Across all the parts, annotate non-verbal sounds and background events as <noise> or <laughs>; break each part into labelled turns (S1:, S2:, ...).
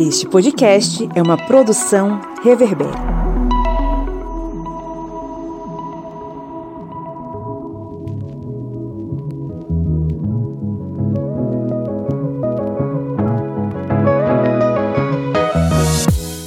S1: Este podcast é uma produção Reverber.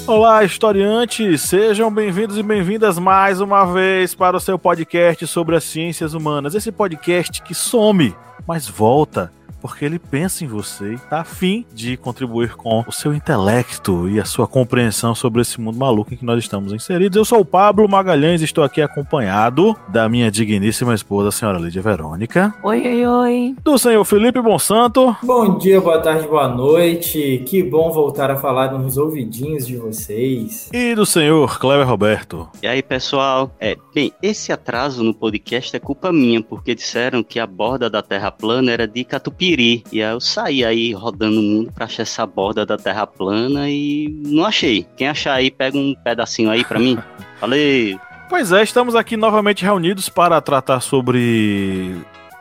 S2: Olá, historiantes! Sejam bem-vindos e bem-vindas mais uma vez para o seu podcast sobre as ciências humanas. Esse podcast que some, mas volta porque ele pensa em você e está afim de contribuir com o seu intelecto e a sua compreensão sobre esse mundo maluco em que nós estamos inseridos. Eu sou o Pablo Magalhães e estou aqui acompanhado da minha digníssima esposa, a senhora Lídia Verônica.
S3: Oi, oi, oi.
S2: Do senhor Felipe Bonsanto.
S4: Bom dia, boa tarde, boa noite. Que bom voltar a falar nos ouvidinhos de vocês.
S2: E do senhor Kleber Roberto.
S5: E aí, pessoal? É, bem, esse atraso no podcast é culpa minha, porque disseram que a borda da Terra plana era de Catupiry Piriri. E aí eu saí aí rodando o mundo pra achar essa borda da Terra plana e não achei. Quem achar aí, pega um pedacinho aí pra mim. <laughs> Falei.
S2: Pois é, estamos aqui novamente reunidos para tratar sobre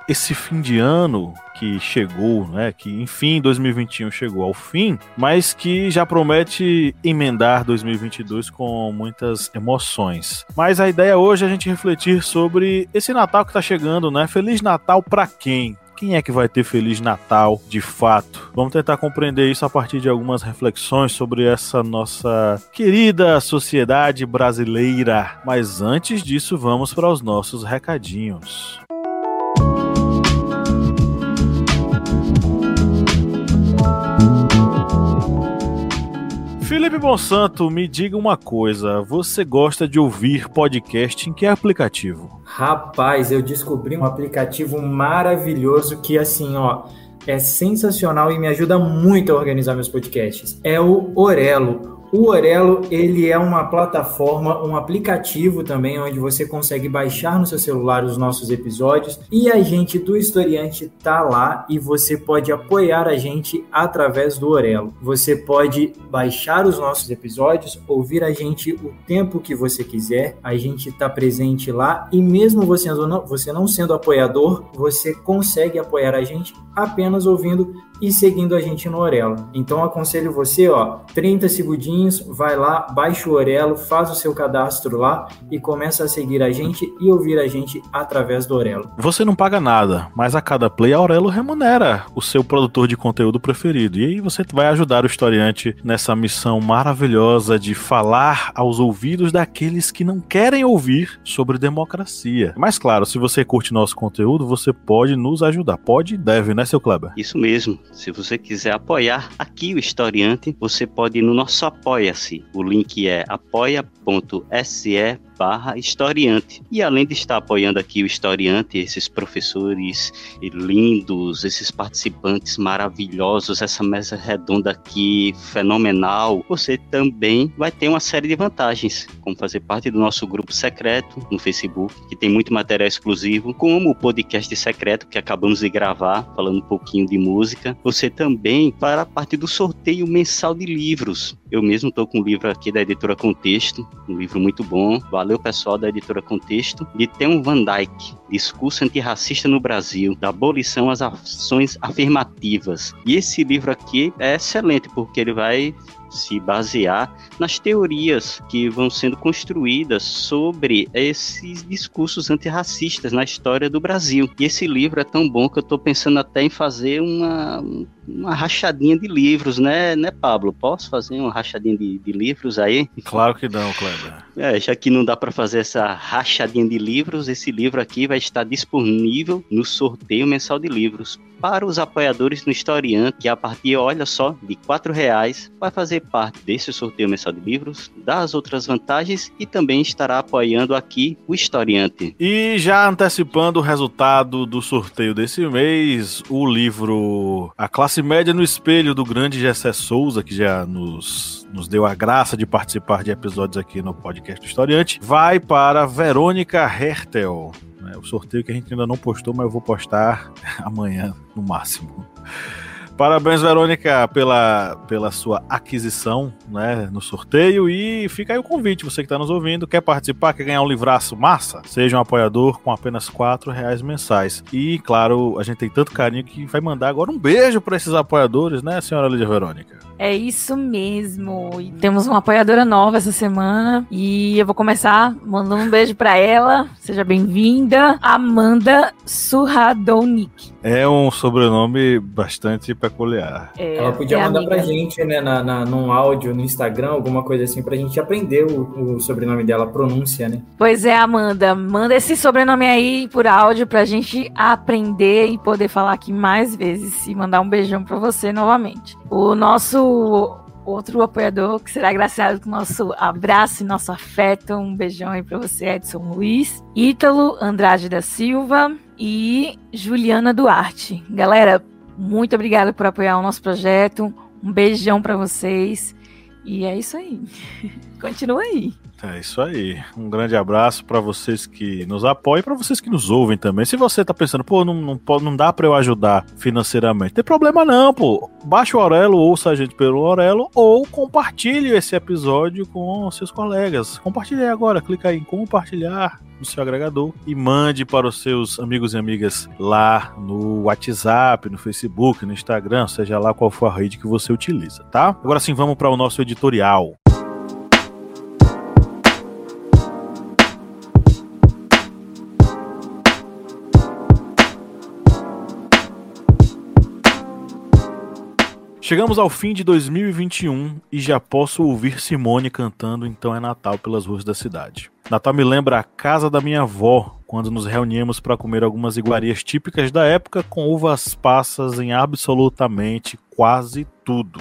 S2: esse fim de ano que chegou, né, que enfim 2021 chegou ao fim, mas que já promete emendar 2022 com muitas emoções. Mas a ideia hoje é a gente refletir sobre esse Natal que está chegando, né? Feliz Natal para quem? Quem é que vai ter Feliz Natal de fato? Vamos tentar compreender isso a partir de algumas reflexões sobre essa nossa querida sociedade brasileira. Mas antes disso, vamos para os nossos recadinhos. Felipe Monsanto, me diga uma coisa. Você gosta de ouvir podcast em que aplicativo?
S4: Rapaz, eu descobri um aplicativo maravilhoso que, assim, ó, é sensacional e me ajuda muito a organizar meus podcasts. É o Orelo. O Orelo, ele é uma plataforma, um aplicativo também, onde você consegue baixar no seu celular os nossos episódios e a gente do Historiante tá lá e você pode apoiar a gente através do Orelo. Você pode baixar os nossos episódios, ouvir a gente o tempo que você quiser, a gente está presente lá e mesmo você não, você não sendo apoiador, você consegue apoiar a gente apenas ouvindo e seguindo a gente no Orelo. Então aconselho você, ó, 30 segundinhos, vai lá, baixa o Orelo, faz o seu cadastro lá e começa a seguir a gente e ouvir a gente através do Orelo.
S2: Você não paga nada, mas a cada play a Orelo remunera o seu produtor de conteúdo preferido. E aí você vai ajudar o historiante nessa missão maravilhosa de falar aos ouvidos daqueles que não querem ouvir sobre democracia. Mas claro, se você curte nosso conteúdo, você pode nos ajudar. Pode e deve, né, seu Kleber?
S5: Isso mesmo. Se você quiser apoiar aqui o Historiante, você pode ir no nosso Apoia-se. O link é apoia.se barra historiante. E além de estar apoiando aqui o historiante, esses professores lindos, esses participantes maravilhosos, essa mesa redonda aqui fenomenal, você também vai ter uma série de vantagens, como fazer parte do nosso grupo secreto no Facebook, que tem muito material exclusivo, como o podcast secreto que acabamos de gravar, falando um pouquinho de música. Você também fará parte do sorteio mensal de livros. Eu mesmo estou com um livro aqui da editora Contexto, um livro muito bom. Valeu pessoal da editora Contexto, de Theon Van Dyke, Discurso Antirracista no Brasil, da abolição às ações afirmativas. E esse livro aqui é excelente, porque ele vai se basear nas teorias que vão sendo construídas sobre esses discursos antirracistas na história do Brasil. E esse livro é tão bom que eu estou pensando até em fazer uma, uma rachadinha de livros, né, né, Pablo? Posso fazer uma rachadinha de, de livros aí?
S2: Claro que não, Kleber.
S5: É, já que não dá para fazer essa rachadinha de livros, esse livro aqui vai estar disponível no sorteio mensal de livros para os apoiadores no Historiante, que a partir, olha só, de quatro reais vai fazer parte desse sorteio mensal de livros, das outras vantagens e também estará apoiando aqui o Historiante.
S2: E já antecipando o resultado do sorteio desse mês, o livro A Classe Média no Espelho do grande Gessé Souza, que já nos, nos deu a graça de participar de episódios aqui no podcast do Historiante, vai para Verônica Hertel. Né? O sorteio que a gente ainda não postou, mas eu vou postar <laughs> amanhã no máximo. Parabéns, Verônica, pela, pela sua aquisição né, no sorteio. E fica aí o convite, você que está nos ouvindo, quer participar, quer ganhar um livraço massa? Seja um apoiador com apenas quatro reais mensais. E, claro, a gente tem tanto carinho que vai mandar agora um beijo para esses apoiadores, né, senhora Lídia Verônica?
S3: É isso mesmo. E temos uma apoiadora nova essa semana. E eu vou começar mandando um beijo para ela. Seja bem-vinda, Amanda Surradonic.
S2: É um sobrenome bastante peculiar.
S4: É, ela podia é mandar amiga. pra gente, né, na, na, num áudio, no Instagram, alguma coisa assim, pra gente aprender o, o sobrenome dela, a pronúncia, né?
S3: Pois é, Amanda. Manda esse sobrenome aí por áudio pra gente aprender e poder falar aqui mais vezes. E mandar um beijão pra você novamente. O nosso outro apoiador que será agraciado com nosso abraço e nosso afeto. Um beijão aí para você, Edson Luiz, Ítalo Andrade da Silva e Juliana Duarte. Galera, muito obrigada por apoiar o nosso projeto. Um beijão para vocês. E é isso aí. <laughs> Continua aí.
S2: É isso aí. Um grande abraço para vocês que nos apoiam e para vocês que nos ouvem também. Se você tá pensando, pô, não, não, não dá para eu ajudar financeiramente, tem problema não, pô. Baixe o Orelo, ouça a gente pelo Orelo ou compartilhe esse episódio com seus colegas. Compartilhe agora, clica aí em compartilhar no seu agregador e mande para os seus amigos e amigas lá no WhatsApp, no Facebook, no Instagram, seja lá qual for a rede que você utiliza, tá? Agora sim, vamos para o nosso editorial. Chegamos ao fim de 2021 e já posso ouvir Simone cantando Então é Natal pelas ruas da cidade. Natal me lembra a casa da minha avó, quando nos reuníamos para comer algumas iguarias típicas da época com uvas passas em absolutamente quase tudo.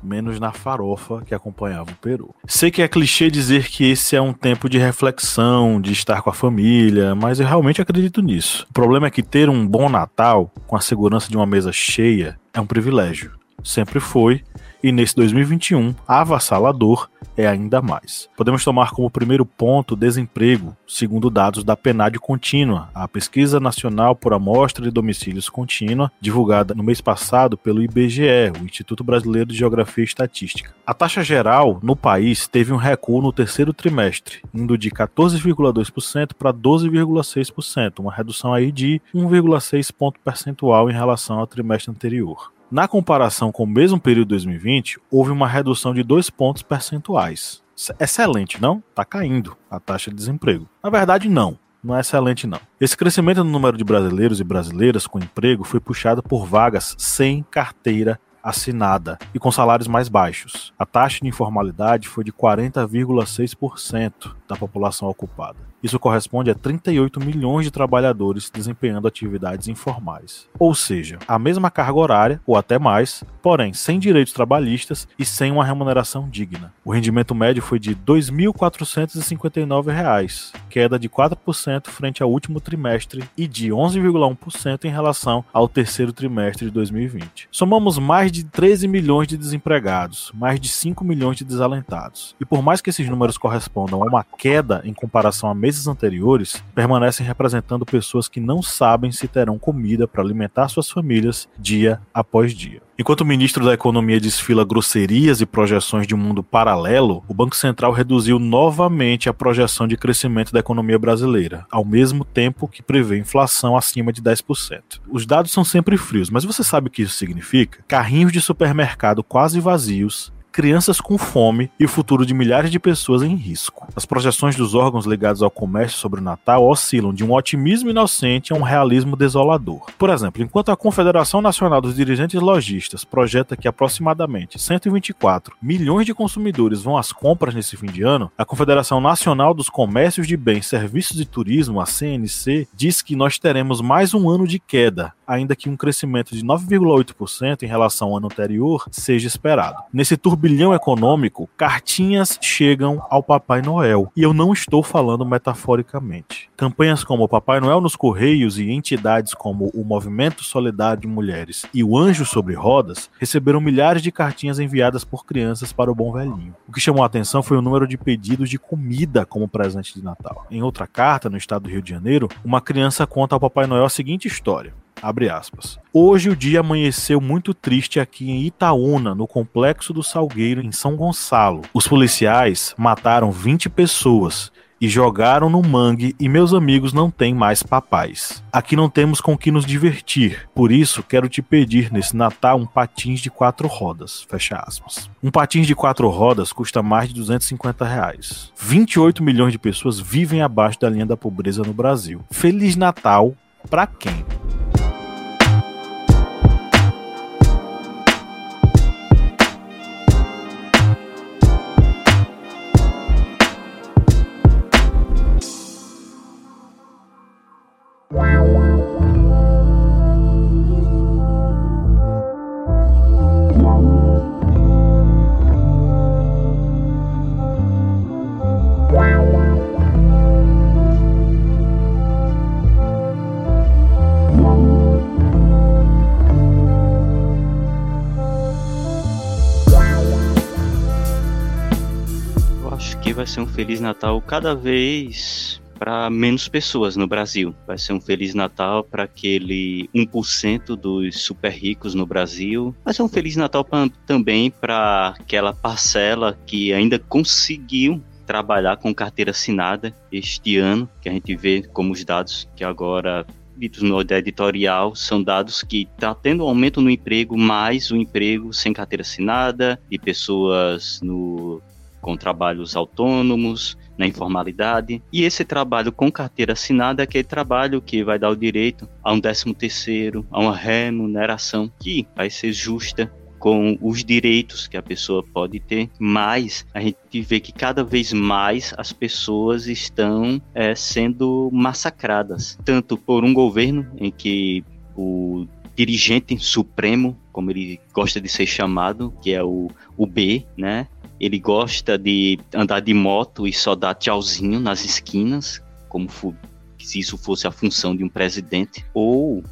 S2: Menos na farofa que acompanhava o peru. Sei que é clichê dizer que esse é um tempo de reflexão, de estar com a família, mas eu realmente acredito nisso. O problema é que ter um bom Natal, com a segurança de uma mesa cheia, é um privilégio sempre foi, e nesse 2021, avassalador é ainda mais. Podemos tomar como primeiro ponto desemprego, segundo dados da PNAD Contínua, a Pesquisa Nacional por Amostra de Domicílios Contínua, divulgada no mês passado pelo IBGE, o Instituto Brasileiro de Geografia e Estatística. A taxa geral no país teve um recuo no terceiro trimestre, indo de 14,2% para 12,6%, uma redução aí de 1,6 ponto percentual em relação ao trimestre anterior. Na comparação com o mesmo período de 2020, houve uma redução de dois pontos percentuais. Excelente, não? Está caindo a taxa de desemprego. Na verdade, não. Não é excelente, não. Esse crescimento no número de brasileiros e brasileiras com emprego foi puxado por vagas sem carteira assinada e com salários mais baixos. A taxa de informalidade foi de 40,6% da população ocupada. Isso corresponde a 38 milhões de trabalhadores desempenhando atividades informais. Ou seja, a mesma carga horária, ou até mais, porém sem direitos trabalhistas e sem uma remuneração digna. O rendimento médio foi de R$ 2.459, queda de 4% frente ao último trimestre e de 11,1% em relação ao terceiro trimestre de 2020. Somamos mais de 13 milhões de desempregados, mais de 5 milhões de desalentados. E por mais que esses números correspondam a uma queda em comparação a meses anteriores, permanecem representando pessoas que não sabem se terão comida para alimentar suas famílias dia após dia. Enquanto o ministro da Economia desfila grosserias e projeções de um mundo paralelo, o Banco Central reduziu novamente a projeção de crescimento da economia brasileira, ao mesmo tempo que prevê inflação acima de 10%. Os dados são sempre frios, mas você sabe o que isso significa? Carrinhos de supermercado quase vazios, crianças com fome e o futuro de milhares de pessoas em risco. As projeções dos órgãos ligados ao comércio sobre o Natal oscilam de um otimismo inocente a um realismo desolador. Por exemplo, enquanto a Confederação Nacional dos Dirigentes Logistas projeta que aproximadamente 124 milhões de consumidores vão às compras nesse fim de ano, a Confederação Nacional dos Comércios de Bens, Serviços e Turismo, a CNC, diz que nós teremos mais um ano de queda, ainda que um crescimento de 9,8% em relação ao ano anterior seja esperado. Nesse turbilhão turbilhão econômico, cartinhas chegam ao Papai Noel. E eu não estou falando metaforicamente. Campanhas como Papai Noel nos Correios e entidades como o Movimento Solidário de Mulheres e o Anjo sobre Rodas receberam milhares de cartinhas enviadas por crianças para o Bom Velhinho. O que chamou a atenção foi o número de pedidos de comida como presente de Natal. Em outra carta, no estado do Rio de Janeiro, uma criança conta ao Papai Noel a seguinte história. Abre aspas. Hoje o dia amanheceu muito triste aqui em Itaúna, no complexo do Salgueiro, em São Gonçalo. Os policiais mataram 20 pessoas e jogaram no mangue e meus amigos não têm mais papais. Aqui não temos com que nos divertir, por isso quero te pedir nesse Natal um patins de quatro rodas. Fecha aspas. Um patins de quatro rodas custa mais de 250 reais. 28 milhões de pessoas vivem abaixo da linha da pobreza no Brasil. Feliz Natal para quem?
S5: Ser um Feliz Natal cada vez para menos pessoas no Brasil. Vai ser um Feliz Natal para aquele 1% dos super ricos no Brasil. Vai ser um Feliz Natal pra, também para aquela parcela que ainda conseguiu trabalhar com carteira assinada este ano, que a gente vê como os dados que agora ditos no editorial são dados que está tendo um aumento no emprego, mais o emprego sem carteira assinada, de pessoas no com trabalhos autônomos, na informalidade. E esse trabalho com carteira assinada é aquele trabalho que vai dar o direito a um décimo terceiro, a uma remuneração que vai ser justa com os direitos que a pessoa pode ter, mas a gente vê que cada vez mais as pessoas estão é, sendo massacradas, tanto por um governo em que o dirigente supremo, como ele gosta de ser chamado, que é o, o B, né? Ele gosta de andar de moto e só dar tchauzinho nas esquinas, como se isso fosse a função de um presidente, ou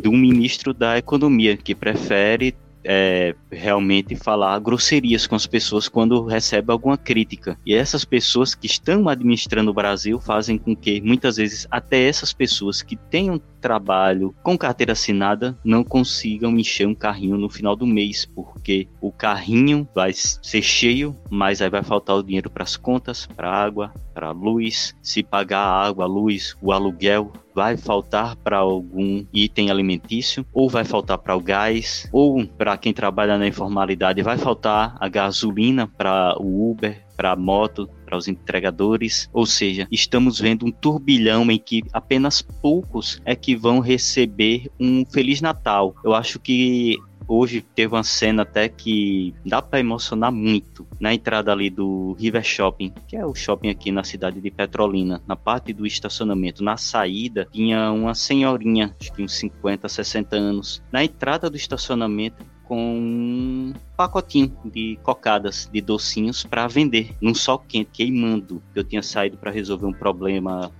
S5: de um ministro da economia que prefere é, realmente falar grosserias com as pessoas quando recebe alguma crítica. E essas pessoas que estão administrando o Brasil fazem com que muitas vezes até essas pessoas que tenham trabalho com carteira assinada não consigam encher um carrinho no final do mês, porque o carrinho vai ser cheio, mas aí vai faltar o dinheiro para as contas, para água, para luz, se pagar a água, a luz, o aluguel, vai faltar para algum item alimentício, ou vai faltar para o gás, ou para quem trabalha na informalidade vai faltar a gasolina para o Uber, para moto, para os entregadores, ou seja, estamos vendo um turbilhão em que apenas poucos é que vão receber um Feliz Natal. Eu acho que hoje teve uma cena até que dá para emocionar muito na entrada ali do River Shopping, que é o shopping aqui na cidade de Petrolina, na parte do estacionamento, na saída tinha uma senhorinha, acho que uns 50, 60 anos. Na entrada do estacionamento com um pacotinho de cocadas, de docinhos para vender num sol quente, queimando. Eu tinha saído para resolver um problema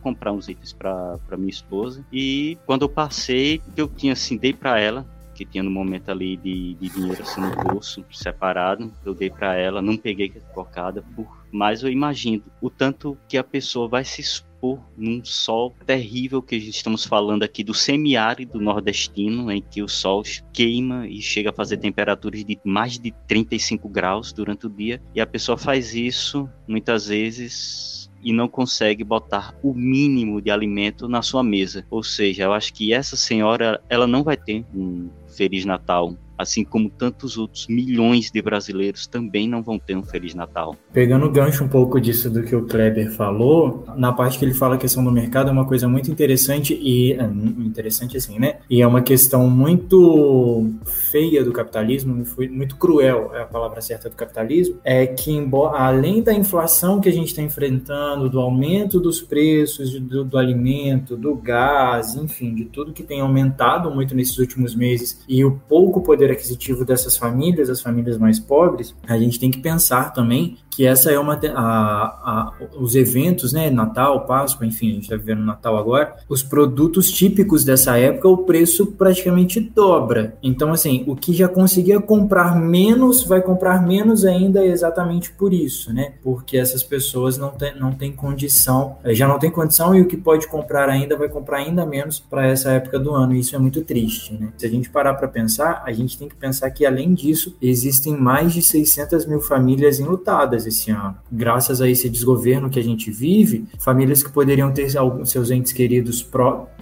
S5: comprar uns itens para minha esposa. E quando eu passei, eu tinha assim, dei para ela, que tinha no momento ali de, de dinheiro assim no bolso, separado. Eu dei para ela, não peguei cocada, por, mas eu imagino o tanto que a pessoa vai se expor num sol terrível que estamos falando aqui do semiárido nordestino, em que o sol queima e chega a fazer temperaturas de mais de 35 graus durante o dia, e a pessoa faz isso muitas vezes e não consegue botar o mínimo de alimento na sua mesa. Ou seja, eu acho que essa senhora ela não vai ter um Feliz Natal assim como tantos outros milhões de brasileiros também não vão ter um Feliz Natal.
S4: Pegando o gancho um pouco disso do que o Kleber falou, na parte que ele fala a questão do mercado, é uma coisa muito interessante e é, interessante assim, né? E é uma questão muito feia do capitalismo, muito cruel é a palavra certa do capitalismo, é que embora além da inflação que a gente está enfrentando, do aumento dos preços do, do alimento, do gás, enfim, de tudo que tem aumentado muito nesses últimos meses e o pouco poder aquisitivo dessas famílias, as famílias mais pobres, a gente tem que pensar também que essa é uma a, a, os eventos, né, Natal, Páscoa, enfim, a gente está vivendo Natal agora, os produtos típicos dessa época, o preço praticamente dobra. Então, assim, o que já conseguia comprar menos, vai comprar menos ainda exatamente por isso, né? Porque essas pessoas não têm não tem condição, eh, já não tem condição e o que pode comprar ainda vai comprar ainda menos para essa época do ano. E isso é muito triste, né? Se a gente parar para pensar, a gente tem que pensar que além disso, existem mais de 600 mil famílias enlutadas esse ano. Graças a esse desgoverno que a gente vive, famílias que poderiam ter seus entes queridos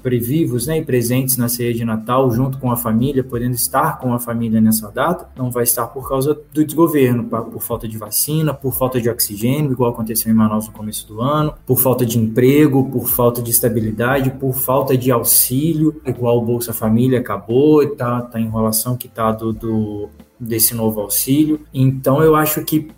S4: previvos né, e presentes na ceia de Natal, junto com a família, podendo estar com a família nessa data, não vai estar por causa do desgoverno, por falta de vacina, por falta de oxigênio, igual aconteceu em Manaus no começo do ano, por falta de emprego, por falta de estabilidade, por falta de auxílio, igual o Bolsa Família acabou, tá, tá a enrolação que tá do, do desse novo auxílio. Então eu acho que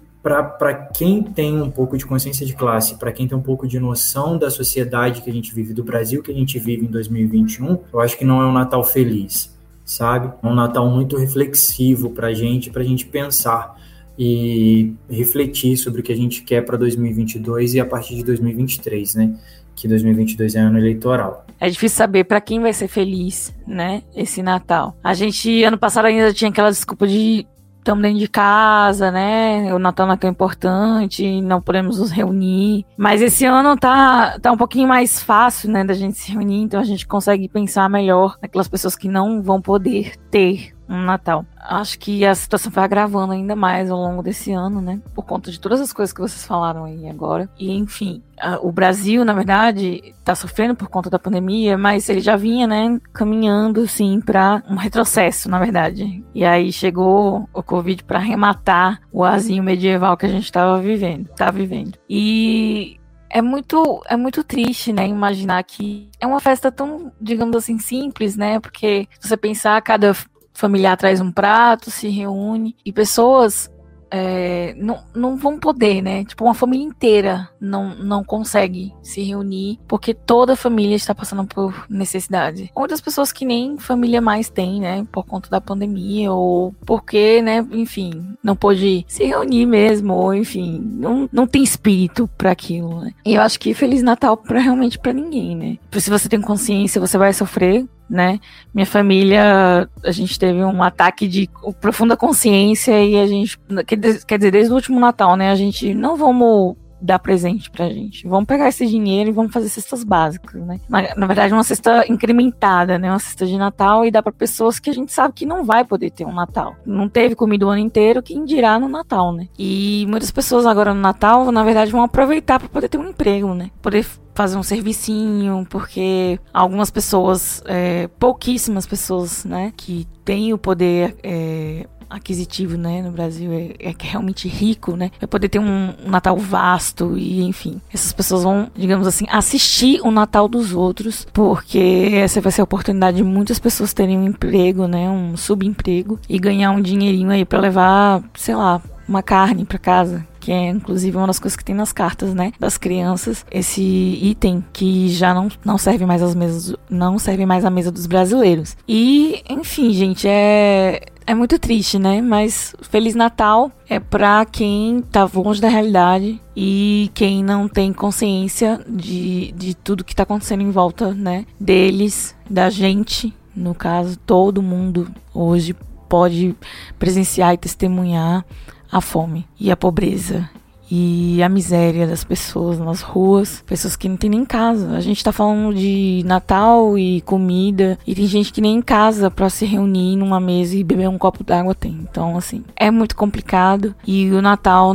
S4: para quem tem um pouco de consciência de classe, para quem tem um pouco de noção da sociedade que a gente vive, do Brasil que a gente vive em 2021, eu acho que não é um Natal feliz, sabe? É um Natal muito reflexivo para a gente, para a gente pensar e refletir sobre o que a gente quer para 2022 e a partir de 2023, né? Que 2022 é ano eleitoral.
S3: É difícil saber para quem vai ser feliz, né? Esse Natal. A gente, ano passado, ainda tinha aquela desculpa de estamos dentro de casa, né? O Natal é tão importante, não podemos nos reunir. Mas esse ano tá, tá um pouquinho mais fácil, né, da gente se reunir, então a gente consegue pensar melhor naquelas pessoas que não vão poder ter um Natal. Acho que a situação vai agravando ainda mais ao longo desse ano, né? Por conta de todas as coisas que vocês falaram aí agora. E, enfim, a, o Brasil, na verdade, está sofrendo por conta da pandemia, mas ele já vinha, né, caminhando, sim, para um retrocesso, na verdade. E aí chegou o Covid para arrematar o azinho medieval que a gente estava vivendo, tá vivendo. E é muito, é muito triste, né, imaginar que é uma festa tão, digamos assim, simples, né? Porque se você pensar, cada familiar traz um prato, se reúne e pessoas é, não, não vão poder, né? Tipo, uma família inteira não, não consegue se reunir porque toda a família está passando por necessidade. Outras pessoas que nem família mais tem, né? Por conta da pandemia ou porque, né? Enfim, não pôde se reunir mesmo ou, enfim, não, não tem espírito para aquilo, né? E eu acho que Feliz Natal para realmente para ninguém, né? Se você tem consciência, você vai sofrer né? Minha família, a gente teve um ataque de profunda consciência e a gente, quer dizer, desde o último Natal, né? A gente não vamos dar presente pra gente. Vamos pegar esse dinheiro e vamos fazer cestas básicas, né? Na, na, verdade, uma cesta incrementada, né? Uma cesta de Natal e dá para pessoas que a gente sabe que não vai poder ter um Natal. Não teve comida o ano inteiro, quem dirá no Natal, né? E muitas pessoas agora no Natal, na verdade, vão aproveitar para poder ter um emprego, né? Poder fazer um servicinho, porque algumas pessoas, é, pouquíssimas pessoas, né, que têm o poder é, aquisitivo, né, no Brasil é, é realmente rico, né, vai poder ter um, um, Natal vasto e, enfim, essas pessoas vão, digamos assim, assistir o Natal dos outros, porque essa vai ser a oportunidade de muitas pessoas terem um emprego, né, um subemprego e ganhar um dinheirinho aí para levar, sei lá, uma carne para casa, que é inclusive uma das coisas que tem nas cartas, né, das crianças, esse item que já não, não serve mais às mesas, não serve mais à mesa dos brasileiros. E, enfim, gente, é é muito triste, né? Mas Feliz Natal é para quem tá longe da realidade e quem não tem consciência de, de tudo que tá acontecendo em volta, né? Deles, da gente, no caso, todo mundo hoje pode presenciar e testemunhar a fome e a pobreza e a miséria das pessoas nas ruas, pessoas que não tem nem casa. A gente tá falando de Natal e comida e tem gente que nem em casa para se reunir numa mesa e beber um copo d'água tem. Então, assim, é muito complicado e o Natal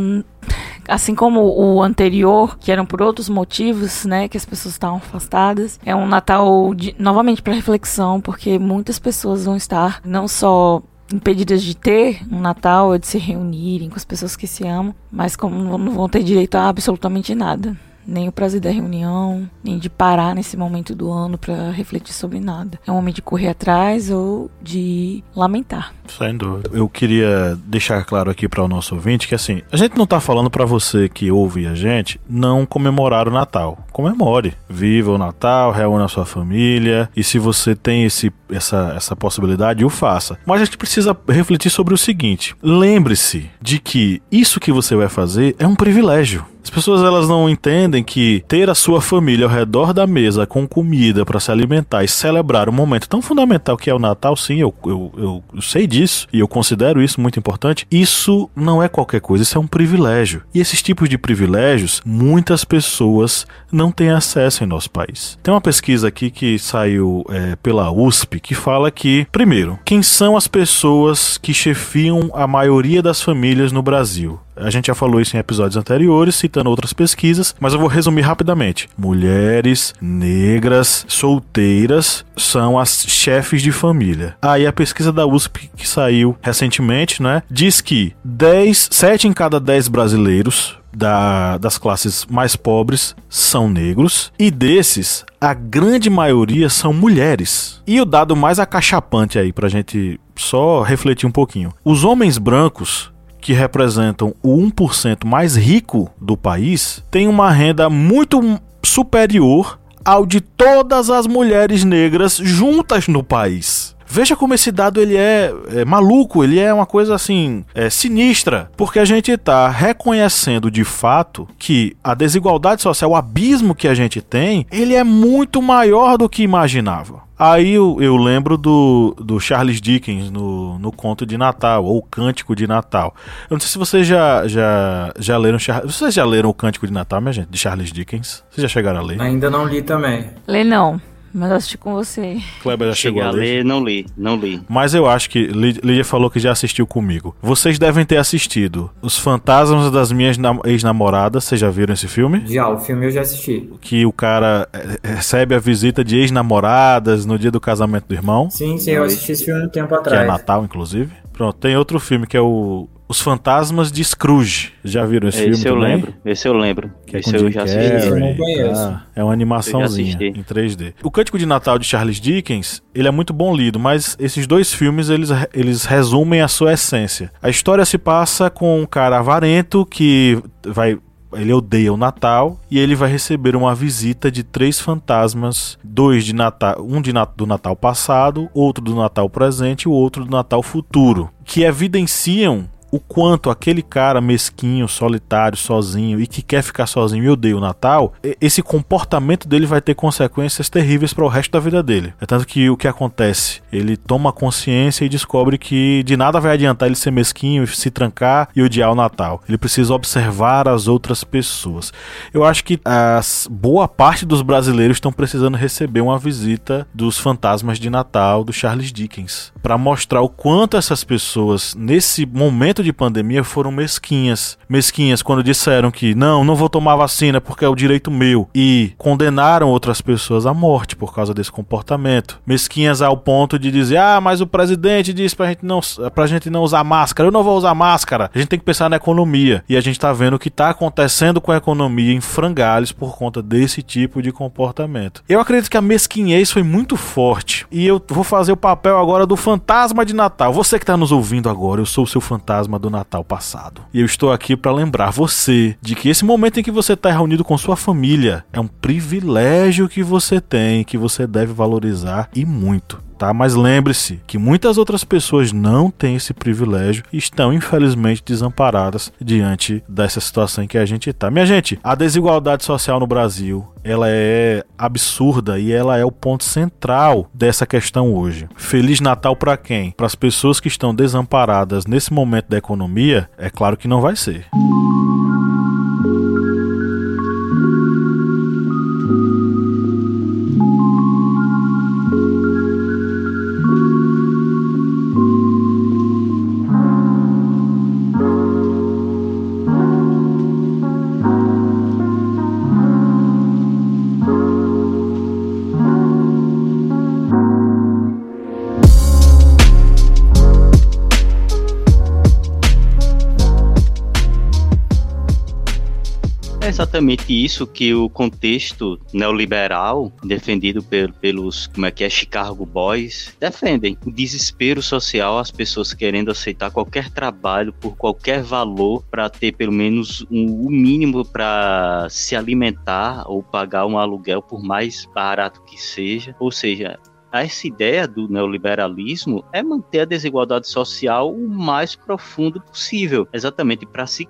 S3: assim como o anterior, que eram por outros motivos, né, que as pessoas estavam afastadas, é um Natal de, novamente para reflexão, porque muitas pessoas vão estar não só impedidas de ter um Natal ou de se reunirem com as pessoas que se amam, mas como não vão ter direito a absolutamente nada. Nem o prazer da reunião, nem de parar nesse momento do ano para refletir sobre nada. É um momento de correr atrás ou de lamentar.
S2: Sem dúvida. Eu queria deixar claro aqui para o nosso ouvinte que assim, a gente não tá falando para você que ouve a gente não comemorar o Natal. Comemore, viva o Natal, reúna a sua família e se você tem esse, essa, essa possibilidade, o faça. Mas a gente precisa refletir sobre o seguinte: lembre-se de que isso que você vai fazer é um privilégio. As pessoas elas não entendem que ter a sua família ao redor da mesa com comida para se alimentar e celebrar um momento tão fundamental que é o Natal, sim, eu, eu, eu, sei disso e eu considero isso muito importante. Isso não é qualquer coisa, isso é um privilégio. E esses tipos de privilégios muitas pessoas não têm acesso em nosso país. Tem uma pesquisa aqui que saiu é, pela USP que fala que, primeiro, quem são as pessoas que chefiam a maioria das famílias no Brasil? A gente já falou isso em episódios anteriores, citando outras pesquisas, mas eu vou resumir rapidamente. Mulheres negras solteiras são as chefes de família. Aí a pesquisa da USP que saiu recentemente, né, diz que 10, 7 em cada 10 brasileiros da, das classes mais pobres são negros e desses a grande maioria são mulheres. E o dado mais acachapante aí pra gente só refletir um pouquinho. Os homens brancos que representam o 1% mais rico do país, têm uma renda muito superior ao de todas as mulheres negras juntas no país. Veja como esse dado ele é, é maluco, ele é uma coisa assim é, sinistra, porque a gente está reconhecendo de fato que a desigualdade social, o abismo que a gente tem, ele é muito maior do que imaginava. Aí eu, eu, lembro do, do Charles Dickens no, no conto de Natal, ou Cântico de Natal. Eu não sei se vocês já, já, já leram. Vocês já leram o Cântico de Natal, minha gente, de Charles Dickens? Vocês já chegaram a ler?
S4: Ainda não li também.
S3: Lê não. Mas eu assisti com você.
S2: Kleber já chegou a ler. ler.
S5: Não li, não li.
S2: Mas eu acho que Lídia falou que já assistiu comigo. Vocês devem ter assistido Os Fantasmas das Minhas Ex-Namoradas. Vocês já viram esse filme?
S4: Já, o filme eu já assisti.
S2: Que o cara é, é, recebe a visita de ex-namoradas no dia do casamento do irmão.
S4: Sim, sim, eu assisti esse filme um tempo atrás.
S2: Que é Natal, inclusive. Pronto, tem outro filme que é o os Fantasmas de Scrooge. Já viram esse, esse
S5: filme? Esse eu
S2: também?
S5: lembro. Esse eu lembro.
S2: Que é
S5: esse
S2: é
S5: eu já assisti.
S2: Eu não conheço. Ah, é uma animaçãozinha em 3D. O Cântico de Natal de Charles Dickens, ele é muito bom lido, mas esses dois filmes eles, eles resumem a sua essência. A história se passa com um cara avarento que vai ele odeia o Natal e ele vai receber uma visita de três fantasmas, dois de Natal, um de do Natal passado, outro do Natal presente e o outro do Natal futuro, que evidenciam o quanto aquele cara mesquinho, solitário, sozinho e que quer ficar sozinho e odeia o Natal, esse comportamento dele vai ter consequências terríveis para o resto da vida dele. É tanto que o que acontece? Ele toma consciência e descobre que de nada vai adiantar ele ser mesquinho, se trancar e odiar o Natal. Ele precisa observar as outras pessoas. Eu acho que as boa parte dos brasileiros estão precisando receber uma visita dos fantasmas de Natal do Charles Dickens para mostrar o quanto essas pessoas nesse momento de pandemia foram mesquinhas. Mesquinhas quando disseram que não, não vou tomar vacina porque é o direito meu e condenaram outras pessoas à morte por causa desse comportamento. Mesquinhas ao ponto de dizer: "Ah, mas o presidente disse pra gente não pra gente não usar máscara. Eu não vou usar máscara. A gente tem que pensar na economia". E a gente tá vendo o que tá acontecendo com a economia em frangalhos por conta desse tipo de comportamento. Eu acredito que a mesquinhez foi muito forte e eu vou fazer o papel agora do fantasma de Natal. Você que tá nos ouvindo agora, eu sou o seu fantasma do Natal passado. E eu estou aqui para lembrar você de que esse momento em que você está reunido com sua família é um privilégio que você tem, que você deve valorizar e muito. Tá? Mas lembre-se que muitas outras pessoas não têm esse privilégio e estão infelizmente desamparadas diante dessa situação em que a gente está. Minha gente, a desigualdade social no Brasil ela é absurda e ela é o ponto central dessa questão hoje. Feliz Natal para quem? Para as pessoas que estão desamparadas nesse momento da economia? É claro que não vai ser.
S5: É exatamente isso que o contexto neoliberal, defendido pelos, como é que é, Chicago Boys, defendem. O desespero social, as pessoas querendo aceitar qualquer trabalho por qualquer valor para ter pelo menos o um, um mínimo para se alimentar ou pagar um aluguel por mais barato que seja. Ou seja, essa ideia do neoliberalismo é manter a desigualdade social o mais profundo possível, exatamente para se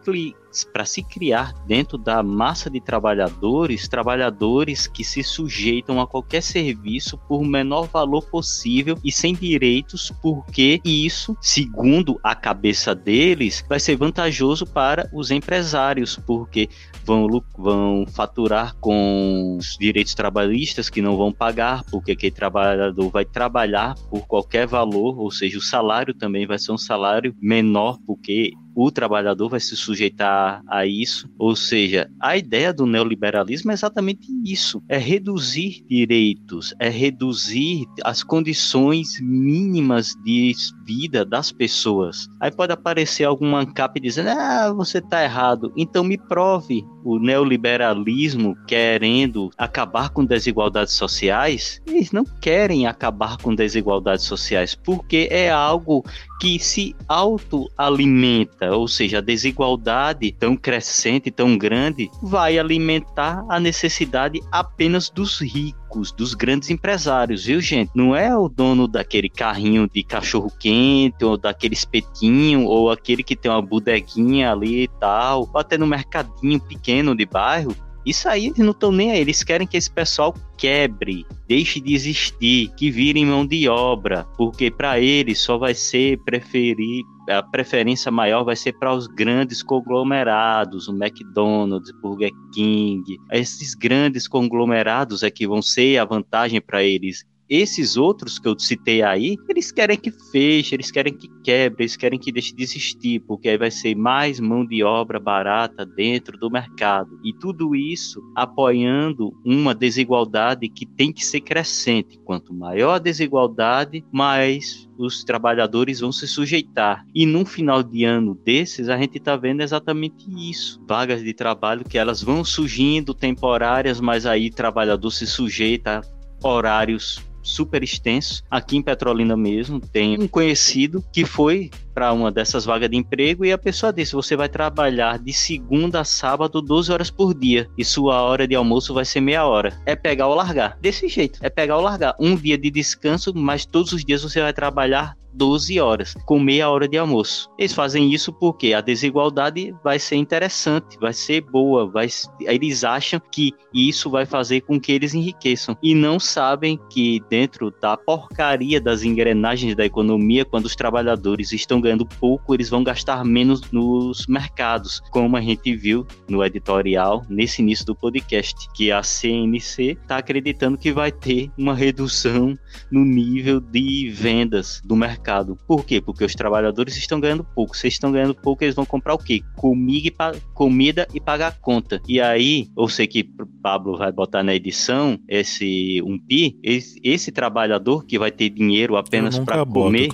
S5: se criar dentro da massa de trabalhadores, trabalhadores que se sujeitam a qualquer serviço por menor valor possível e sem direitos, porque isso, segundo a cabeça deles, vai ser vantajoso para os empresários, porque vão, vão faturar com os direitos trabalhistas que não vão pagar, porque aquele trabalhador vai trabalhar por qualquer valor, ou seja, o salário também vai ser um salário menor, porque o trabalhador vai se sujeitar a isso. Ou seja, a ideia do neoliberalismo é exatamente isso: é reduzir direitos, é reduzir as condições mínimas de vida das pessoas. Aí pode aparecer algum ANCAP dizendo: ah, você está errado, então me prove. O neoliberalismo querendo acabar com desigualdades sociais, eles não querem acabar com desigualdades sociais, porque é algo que se autoalimenta, ou seja, a desigualdade tão crescente, tão grande, vai alimentar a necessidade apenas dos ricos, dos grandes empresários, viu, gente? Não é o dono daquele carrinho de cachorro quente, ou daquele espetinho, ou aquele que tem uma bodeguinha ali e tal, ou até no mercadinho pequeno de bairro isso aí eles não estão nem aí, eles querem que esse pessoal quebre, deixe de existir, que vire mão de obra, porque para eles só vai ser preferir a preferência maior vai ser para os grandes conglomerados, o McDonald's, Burger King. Esses grandes conglomerados é que vão ser a vantagem para eles esses outros que eu citei aí, eles querem que feche, eles querem que quebre, eles querem que deixe de existir, porque aí vai ser mais mão de obra barata dentro do mercado. E tudo isso apoiando uma desigualdade que tem que ser crescente. Quanto maior a desigualdade, mais os trabalhadores vão se sujeitar. E num final de ano desses, a gente está vendo exatamente isso. Vagas de trabalho que elas vão surgindo temporárias, mas aí trabalhador se sujeita a horários super extenso. Aqui em Petrolina mesmo, tem um conhecido que foi para uma dessas vagas de emprego e a pessoa disse: você vai trabalhar de segunda a sábado 12 horas por dia e sua hora de almoço vai ser meia hora. É pegar ou largar. Desse jeito, é pegar ou largar. Um dia de descanso, mas todos os dias você vai trabalhar 12 horas, com meia hora de almoço. Eles fazem isso porque a desigualdade vai ser interessante, vai ser boa, vai, eles acham que isso vai fazer com que eles enriqueçam e não sabem que dentro da porcaria das engrenagens da economia, quando os trabalhadores estão ganhando pouco, eles vão gastar menos nos mercados, como a gente viu no editorial nesse início do podcast, que a CNC está acreditando que vai ter uma redução no nível de vendas do mercado. Por quê? Porque os trabalhadores estão ganhando pouco. Se estão ganhando pouco, eles vão comprar o quê? Comida e, comida e pagar conta. E aí, eu sei que Pablo vai botar na edição esse um pi, esse, esse trabalhador que vai ter dinheiro apenas para comer.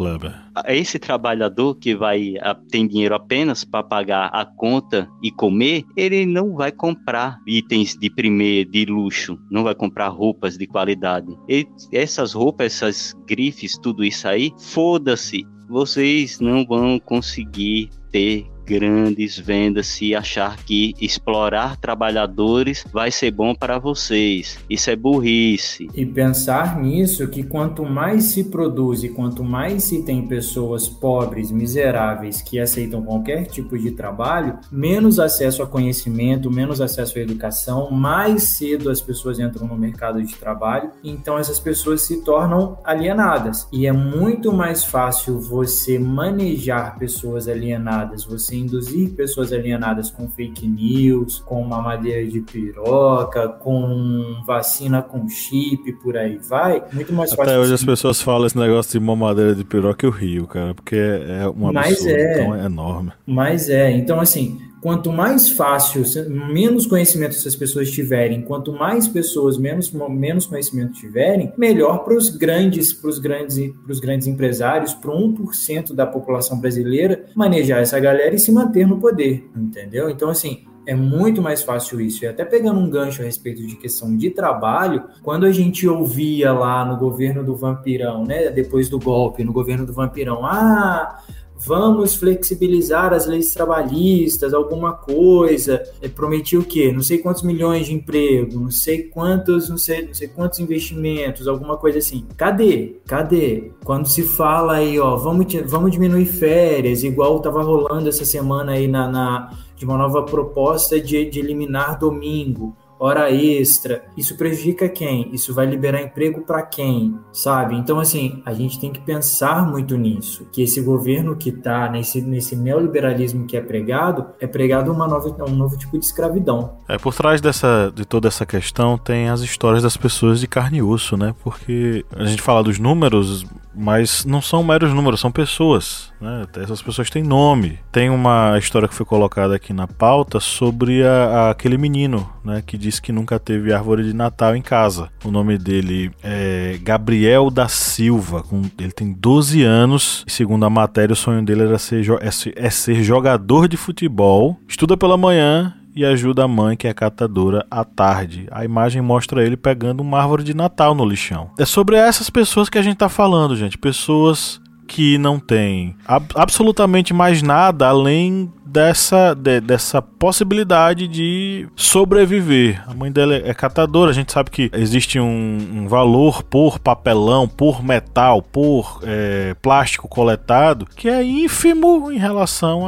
S5: Esse trabalhador que vai ter dinheiro apenas para pagar a conta e comer, ele não vai comprar itens de primeiro, de luxo, não vai comprar roupas de qualidade. Ele, essas roupas, essas grifes, tudo isso aí, foda-se, vocês não vão conseguir ter grandes vendas se achar que explorar trabalhadores vai ser bom para vocês. Isso é burrice.
S4: E pensar nisso que quanto mais se produz e quanto mais se tem pessoas pobres, miseráveis que aceitam qualquer tipo de trabalho, menos acesso a conhecimento, menos acesso à educação, mais cedo as pessoas entram no mercado de trabalho, então essas pessoas se tornam alienadas. E é muito mais fácil você manejar pessoas alienadas, você induzir pessoas alienadas com fake news, com mamadeira de piroca, com vacina com chip, por aí vai, muito mais fácil.
S2: Até hoje as pessoas falam esse negócio de mamadeira de piroca eu rio, cara, porque é uma
S4: Mas é,
S2: então é enorme.
S4: Mas é, então assim, quanto mais fácil, menos conhecimento essas pessoas tiverem, quanto mais pessoas menos, menos conhecimento tiverem, melhor para os grandes, para os grandes, para os grandes empresários, para 1% da população brasileira manejar essa galera e se manter no poder, entendeu? Então assim, É muito mais fácil isso. E até pegando um gancho a respeito de questão de trabalho, quando a gente ouvia lá no governo do Vampirão, né, depois do golpe, no governo do Vampirão, ah, vamos flexibilizar as leis trabalhistas, alguma coisa. É, prometi o quê? Não sei quantos milhões de emprego, não sei quantos, não sei, não sei quantos investimentos, alguma coisa assim. Cadê? Cadê? Quando se fala aí, ó, vamos, vamos diminuir férias, igual estava rolando essa semana aí na, na de uma nova proposta de, de eliminar domingo hora extra. Isso prejudica quem? Isso vai liberar emprego para quem? Sabe? Então, assim, a gente tem que pensar muito nisso. Que esse governo que está nesse, nesse neoliberalismo que é pregado, é pregado uma nova, um novo tipo de escravidão.
S2: É, por trás dessa, de toda essa questão tem as histórias das pessoas de carne e osso, né? Porque a gente fala dos números, mas não são meros números, são pessoas. Né? Essas pessoas têm nome. Tem uma história que foi colocada aqui na pauta sobre a, a, aquele menino né, que disse que nunca teve árvore de Natal em casa. O nome dele é Gabriel da Silva. Com, ele tem 12 anos e, segundo a matéria, o sonho dele era ser, é, é ser jogador de futebol. Estuda pela manhã e ajuda a mãe, que é catadora, à tarde. A imagem mostra ele pegando uma árvore de Natal no lixão. É sobre essas pessoas que a gente tá falando, gente. Pessoas que não têm ab absolutamente mais nada além dessa, de, dessa possibilidade de sobreviver. A mãe dela é catadora, a gente sabe que existe um, um valor por papelão, por metal, por é, plástico coletado, que é ínfimo em relação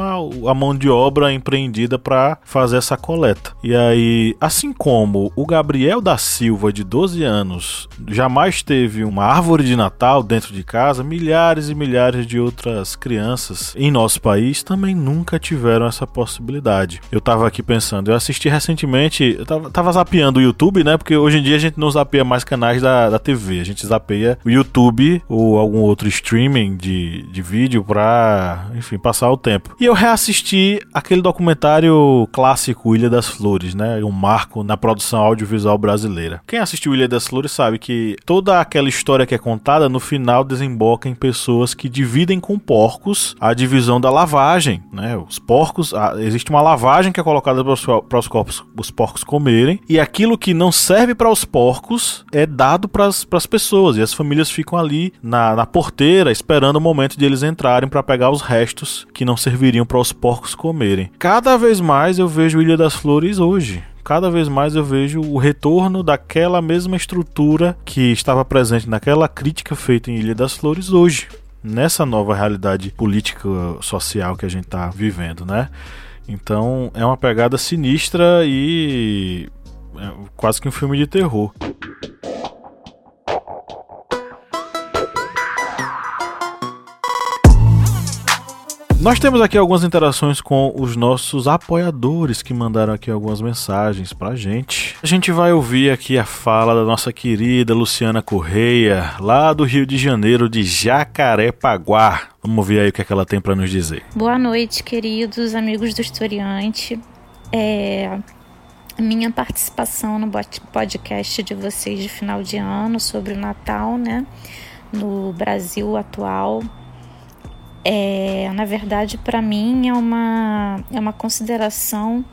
S2: à mão de obra empreendida para fazer essa coleta. E aí, assim como o Gabriel da Silva, de 12 anos, jamais teve uma árvore de Natal dentro de casa, milhares e milhares de outras crianças em nosso país também nunca tiveram essa possibilidade. Eu tava aqui pensando, eu assisti recentemente, eu tava, tava zapeando o YouTube, né? Porque hoje em dia a gente não zapeia mais canais da, da TV, a gente zapeia o YouTube ou algum outro streaming de, de vídeo pra, enfim, passar o tempo. E eu reassisti aquele documentário clássico Ilha das Flores, né? Um marco na produção audiovisual brasileira. Quem assistiu Ilha das Flores sabe que toda aquela história que é contada no final desemboca em pessoas que dividem com porcos a divisão da lavagem, né? Os porcos ah, existe uma lavagem que é colocada para os, corpos, os porcos comerem, e aquilo que não serve para os porcos é dado para as, para as pessoas, e as famílias ficam ali na, na porteira esperando o momento de eles entrarem para pegar os restos que não serviriam para os porcos comerem. Cada vez mais eu vejo Ilha das Flores hoje cada vez mais eu vejo o retorno daquela mesma estrutura que estava presente naquela crítica feita em Ilha das Flores hoje nessa nova realidade política social que a gente está vivendo, né? Então é uma pegada sinistra e é quase que um filme de terror. Nós temos aqui algumas interações com os nossos apoiadores que mandaram aqui algumas mensagens pra gente. A gente vai ouvir aqui a fala da nossa querida Luciana Correia, lá do Rio de Janeiro, de Jacarepaguá. Vamos ver aí o que, é que ela tem para nos dizer.
S6: Boa noite, queridos amigos do Historiante. É, minha participação no podcast de vocês de final de ano sobre o Natal, né? No Brasil atual é, na verdade, para mim é uma, é uma consideração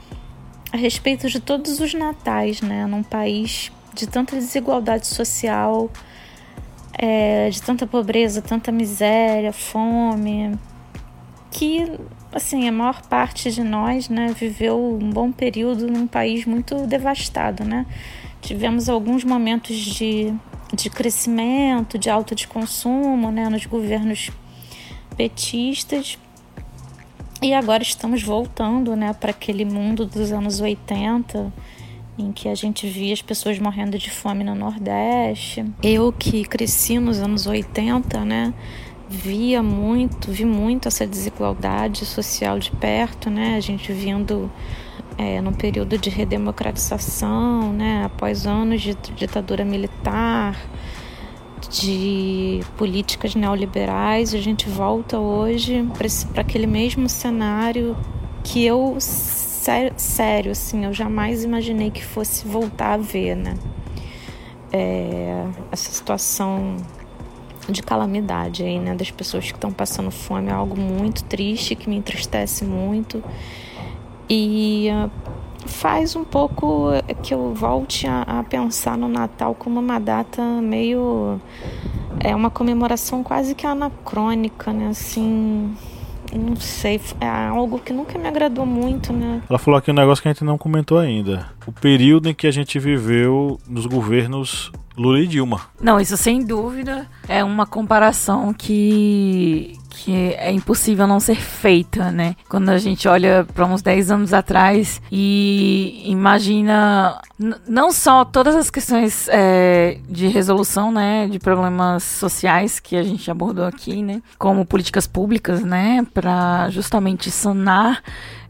S6: a respeito de todos os natais, né? Num país de tanta desigualdade social, é, de tanta pobreza, tanta miséria, fome, que, assim, a maior parte de nós, né, viveu um bom período num país muito devastado, né? Tivemos alguns momentos de, de crescimento, de alta de consumo, né, nos governos petistas. E agora estamos voltando, né, para aquele mundo dos anos 80, em que a gente via as pessoas morrendo de fome no Nordeste. Eu que cresci nos anos 80, né, via muito, vi muito essa desigualdade social de perto, né, a gente vindo é, num período de redemocratização, né, após anos de ditadura militar, de políticas neoliberais, a gente volta hoje para aquele mesmo cenário que eu sério, assim, eu jamais imaginei que fosse voltar a ver, né? É, essa situação de calamidade aí, né, das pessoas que estão passando fome é algo muito triste que me entristece muito e faz um pouco que eu volte a, a pensar no Natal como uma data meio é uma comemoração quase que anacrônica, né? Assim, não sei, é algo que nunca me agradou muito, né?
S2: Ela falou aqui um negócio que a gente não comentou ainda. O período em que a gente viveu nos governos Lula e Dilma.
S3: Não, isso sem dúvida é uma comparação que que é impossível não ser feita, né? Quando a gente olha para uns 10 anos atrás e imagina não só todas as questões é, de resolução, né, de problemas sociais que a gente abordou aqui, né, como políticas públicas, né, para justamente sanar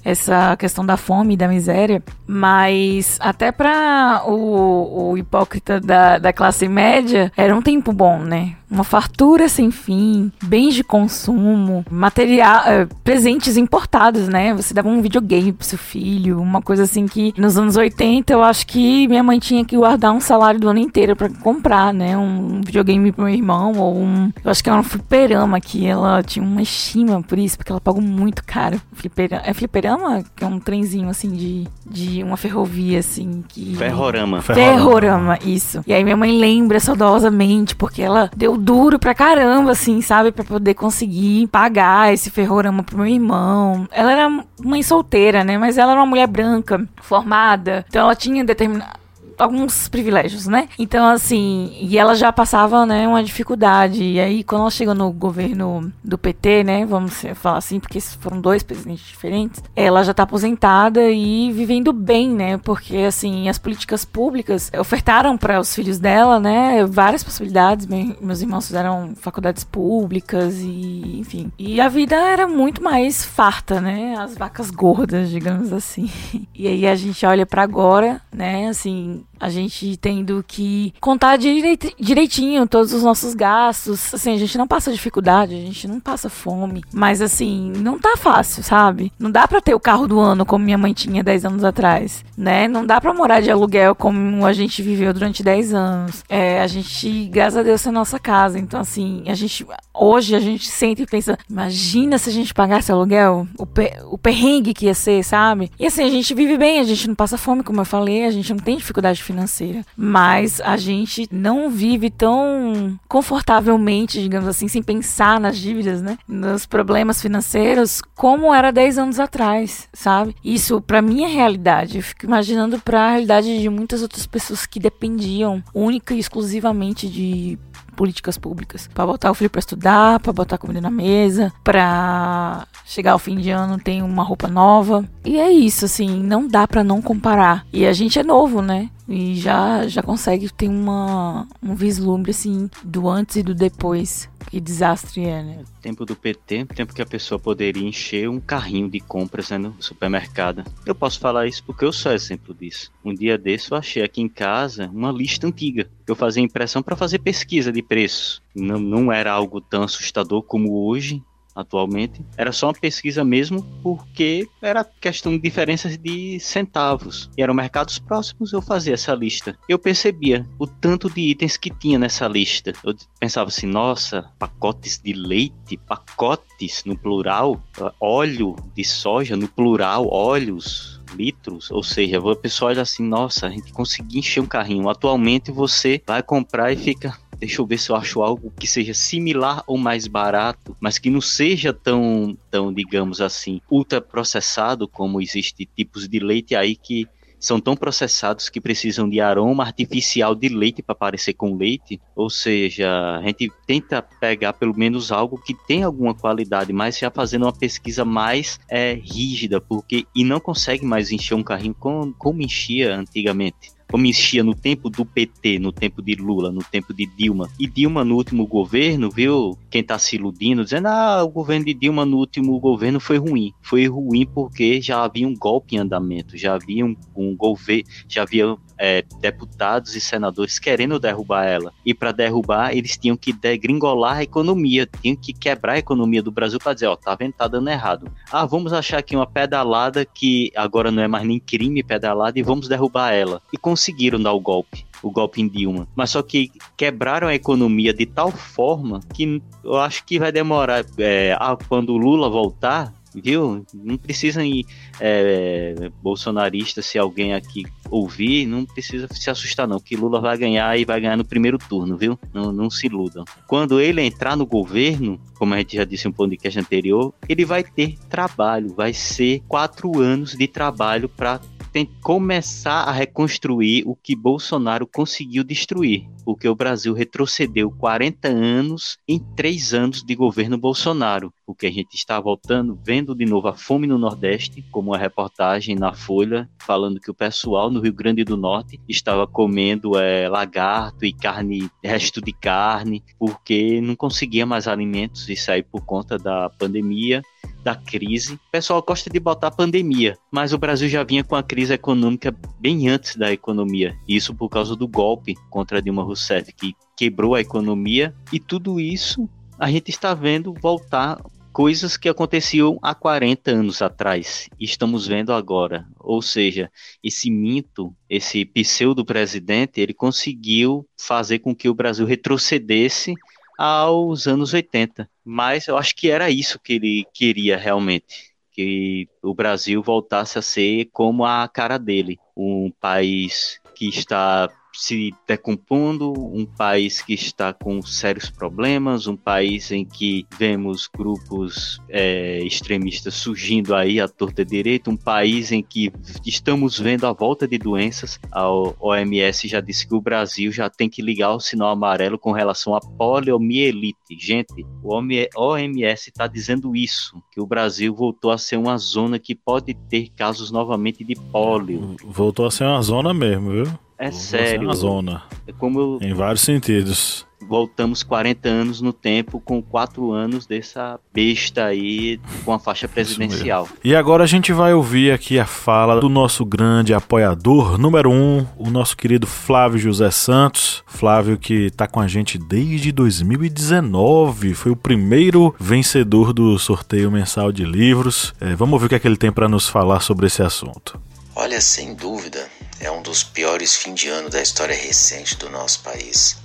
S3: essa questão da fome e da miséria, mas até para o, o hipócrita da, da classe média era um tempo bom, né? Uma fartura sem fim, bens de consumo, material, é, presentes importados, né? Você dava um videogame pro seu filho, uma coisa assim que nos anos 80 eu acho que minha mãe tinha que guardar um salário do ano inteiro para comprar, né? Um videogame pro meu irmão ou um. Eu acho que era um fliperama que ela tinha uma estima por isso, porque ela pagou muito caro. Fliperama, é fliperama? Que é um trenzinho assim de, de uma ferrovia assim. Que...
S5: Ferrorama.
S3: Ferrorama, isso. E aí minha mãe lembra saudosamente, porque ela deu duro pra caramba, assim, sabe? Pra poder conseguir pagar esse ferrorama pro meu irmão. Ela era mãe solteira, né? Mas ela era uma mulher branca, formada. Então ela tinha determinado alguns privilégios, né? Então, assim, e ela já passava, né, uma dificuldade. E aí, quando ela chegou no governo do PT, né, vamos falar assim, porque foram dois presidentes diferentes, ela já tá aposentada e vivendo bem, né? Porque, assim, as políticas públicas ofertaram para os filhos dela, né, várias possibilidades. Meus irmãos fizeram faculdades públicas e, enfim. E a vida era muito mais farta, né? As vacas gordas, digamos assim. <laughs> E aí a gente olha para agora, né, assim, a gente tendo que contar direit direitinho todos os nossos gastos. Assim, a gente não passa dificuldade, a gente não passa fome. Mas, assim, não tá fácil, sabe? Não dá pra ter o carro do ano como minha mãe tinha 10 anos atrás, né? Não dá pra morar de aluguel como a gente viveu durante 10 anos. É, a gente, graças a Deus, é nossa casa. Então, assim, a gente. Hoje a gente sente e pensa: imagina se a gente pagasse aluguel, o, o perrengue que ia ser, sabe? E assim, a gente vive bem, a gente não passa fome, como eu falei, a gente não tem dificuldade financeira, mas a gente não vive tão confortavelmente, digamos assim, sem pensar nas dívidas, né? Nos problemas financeiros, como era 10 anos atrás, sabe? Isso para minha realidade, eu fico imaginando para a realidade de muitas outras pessoas que dependiam única e exclusivamente de políticas públicas. Para botar o filho para estudar, para botar comida na mesa, para chegar ao fim de ano tem uma roupa nova. E é isso, assim, não dá para não comparar. E a gente é novo, né? E já já consegue ter uma um vislumbre assim do antes e do depois. Que desastre é, né?
S5: Tempo do PT, tempo que a pessoa poderia encher um carrinho de compras né, no supermercado. Eu posso falar isso porque eu sou exemplo disso. Um dia desse eu achei aqui em casa uma lista antiga. Eu fazia impressão para fazer pesquisa de preços. Não, não era algo tão assustador como hoje, atualmente, era só uma pesquisa mesmo, porque era questão de diferenças de centavos. E eram mercados próximos, eu fazia essa lista. Eu percebia o tanto de itens que tinha nessa lista. Eu pensava assim, nossa, pacotes de leite, pacotes no plural, óleo de soja no plural, óleos, litros, ou seja, a pessoa olha assim, nossa, a gente conseguiu encher um carrinho. Atualmente você vai comprar e fica, deixa eu ver se eu acho algo que seja similar ou mais barato, mas que não seja tão, tão digamos assim, ultraprocessado como existe tipos de leite aí que são tão processados que precisam de aroma artificial de leite para parecer com leite. Ou seja, a gente tenta pegar pelo menos algo que tem alguma qualidade, mas já fazendo uma pesquisa mais é, rígida, porque e não consegue mais encher um carrinho como, como enchia antigamente como enchia no tempo do PT, no tempo de Lula, no tempo de Dilma. E Dilma no último governo, viu? Quem tá se iludindo, dizendo, ah, o governo de Dilma no último governo foi ruim. Foi ruim porque já havia um golpe em andamento, já havia um, um governo, já havia é, deputados e senadores querendo derrubar ela. E para derrubar, eles tinham que degringolar a economia, tinham que quebrar a economia do Brasil para dizer, ó, tá vendo, tá dando errado. Ah, vamos achar aqui uma pedalada que agora não é mais nem crime pedalada e vamos derrubar ela. E conseguiram dar o golpe o golpe em Dilma. Mas só que quebraram a economia de tal forma que eu acho que vai demorar. É, quando o Lula voltar, viu? Não precisa ir é, bolsonarista, se alguém aqui ouvir, não precisa se assustar não, que Lula vai ganhar e vai ganhar no primeiro turno, viu? Não, não se iludam. Quando ele entrar no governo, como a gente já disse em um podcast anterior, ele vai ter trabalho, vai ser quatro anos de trabalho para tem que começar a reconstruir o que Bolsonaro conseguiu destruir, porque o Brasil retrocedeu 40 anos em três anos de governo Bolsonaro, porque a gente está voltando, vendo de novo a fome no Nordeste, como a reportagem na Folha, falando que o pessoal no Rio Grande do Norte estava comendo é, lagarto e carne, resto de carne, porque não conseguia mais alimentos, isso aí por conta da pandemia da crise. O pessoal gosta de botar pandemia, mas o Brasil já vinha com a crise econômica bem antes da economia. Isso por causa do golpe contra Dilma Rousseff, que quebrou a economia. E tudo isso a gente está vendo voltar coisas que aconteciam há 40 anos atrás e estamos vendo agora. Ou seja, esse mito, esse pseudo presidente, ele conseguiu fazer com que o Brasil retrocedesse aos anos 80. Mas eu acho que era isso que ele queria realmente. Que o Brasil voltasse a ser como a cara dele, um país que está se decompondo, um país que está com sérios problemas, um país em que vemos grupos é, extremistas surgindo aí à torta direita, um país em que estamos vendo a volta de doenças. A OMS já disse que o Brasil já tem que ligar o sinal amarelo com relação à poliomielite. Gente, o OMS está dizendo isso, que o Brasil voltou a ser uma zona que pode ter casos novamente de pólio.
S2: Voltou a ser uma zona mesmo, viu?
S5: É sério.
S2: Na zona.
S5: É como eu...
S2: Em vários sentidos.
S5: Voltamos 40 anos no tempo com 4 anos dessa besta aí com a faixa presidencial.
S2: E agora a gente vai ouvir aqui a fala do nosso grande apoiador número 1, um, o nosso querido Flávio José Santos. Flávio que está com a gente desde 2019, foi o primeiro vencedor do sorteio mensal de livros. É, vamos ver o que, é que ele tem para nos falar sobre esse assunto.
S7: Olha, sem dúvida, é um dos piores fim de ano da história recente do nosso país.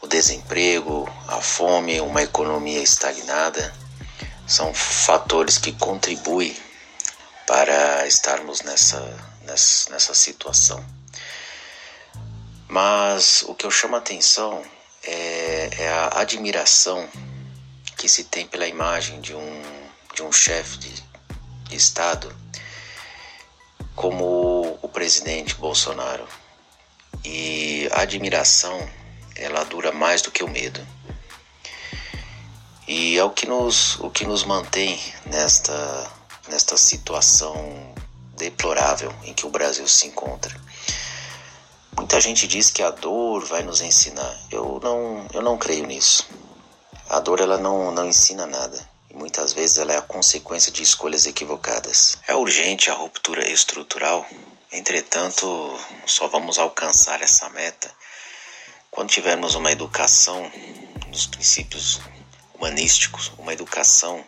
S7: O desemprego, a fome, uma economia estagnada são fatores que contribuem para estarmos nessa, nessa, nessa situação. Mas o que eu chamo a atenção é, é a admiração que se tem pela imagem de um, de um chefe de, de Estado como o presidente Bolsonaro. E a admiração, ela dura mais do que o medo. E é o que nos, o que nos mantém nesta, nesta situação deplorável em que o Brasil se encontra. Muita gente diz que a dor vai nos ensinar. Eu não, eu não creio nisso. A dor ela não, não ensina nada e muitas vezes ela é a consequência de escolhas equivocadas. É urgente a ruptura estrutural, entretanto, só vamos alcançar essa meta quando tivermos uma educação nos princípios humanísticos, uma educação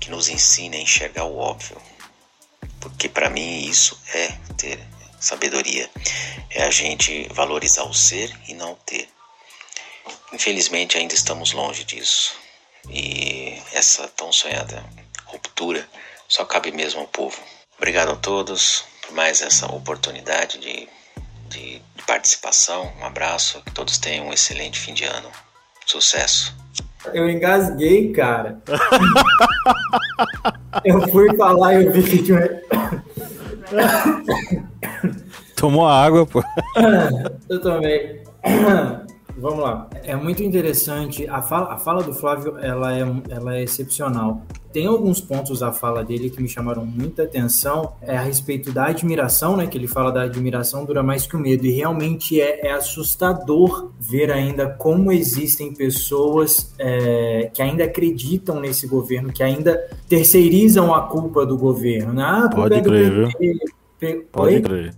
S7: que nos ensine a enxergar o óbvio. Porque para mim isso é ter sabedoria, é a gente valorizar o ser e não o ter. Infelizmente ainda estamos longe disso. E essa tão sonhada ruptura só cabe mesmo ao povo. Obrigado a todos mais essa oportunidade de, de, de participação. Um abraço, que todos tenham um excelente fim de ano. Sucesso!
S4: Eu engasguei, cara. <laughs> eu fui falar e eu vi que tinha.
S2: Tomou água, pô.
S4: eu tomei. Vamos lá. É muito interessante. A fala, a fala do Flávio ela é, ela é excepcional. Tem alguns pontos da fala dele que me chamaram muita atenção. É a respeito da admiração, né? Que ele fala da admiração dura mais que o medo. E realmente é, é assustador ver ainda como existem pessoas é, que ainda acreditam nesse governo, que ainda terceirizam a culpa do governo. Né? Ah,
S2: Pode crer, viu? Pode crer.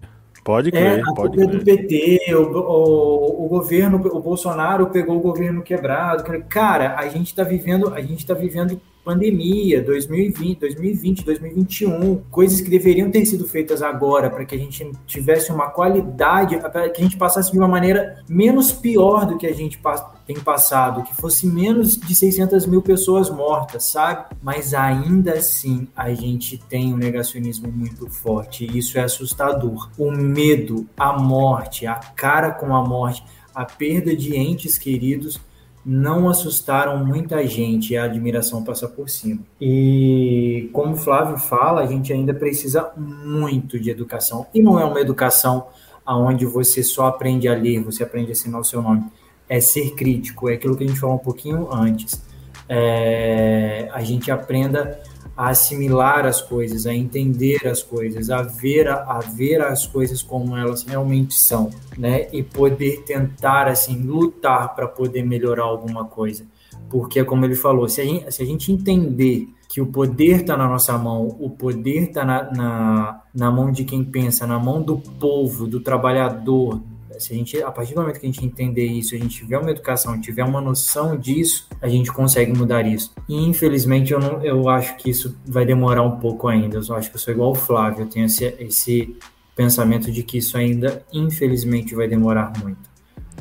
S2: Pode é, crer,
S4: é, a
S2: pode
S4: crer. do PT, o, o, o, governo, o Bolsonaro pegou o governo quebrado. Cara, a gente está vivendo, a gente tá vivendo pandemia, 2020, 2020, 2021, coisas que deveriam ter sido feitas agora para que a gente tivesse uma qualidade, para que a gente passasse de uma maneira menos pior do que a gente tem passado, que fosse menos de 600 mil pessoas mortas, sabe? Mas ainda assim a gente tem um negacionismo muito forte e isso é assustador. O medo, a morte, a cara com a morte, a perda de entes queridos não assustaram muita gente e a admiração passa por cima. E como o Flávio fala, a gente ainda precisa muito de educação. E não é uma educação onde você só aprende a ler, você aprende a assinar o seu nome. É ser crítico, é aquilo que a gente falou um pouquinho antes. É, a gente aprenda a assimilar as coisas, a entender as coisas, a ver, a, ver as coisas como elas realmente são, né? E poder tentar, assim, lutar para poder melhorar alguma coisa. Porque, como ele falou, se a gente, se a gente entender que o poder está na nossa mão, o poder está na, na, na mão de quem pensa, na mão do povo, do trabalhador, se a gente, a partir do momento que a gente entender isso, a gente tiver uma educação, tiver uma noção disso, a gente consegue mudar isso. E infelizmente eu não, eu acho que isso vai demorar um pouco ainda. Eu acho que eu sou igual o Flávio, eu tenho esse, esse pensamento de que isso ainda, infelizmente, vai demorar muito.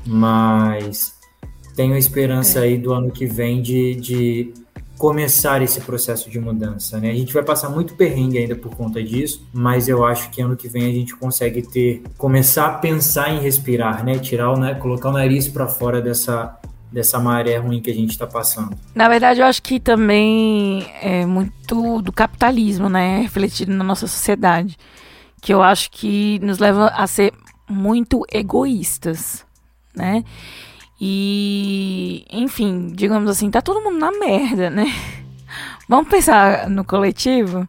S4: Mas tenho a esperança é. aí do ano que vem de, de começar esse processo de mudança, né? A gente vai passar muito perrengue ainda por conta disso, mas eu acho que ano que vem a gente consegue ter começar a pensar em respirar, né? Tirar o, né? colocar o nariz para fora dessa dessa maré ruim que a gente está passando.
S3: Na verdade, eu acho que também é muito do capitalismo, né, refletido na nossa sociedade, que eu acho que nos leva a ser muito egoístas, né? E, enfim, digamos assim, tá todo mundo na merda, né? <laughs> Vamos pensar no coletivo.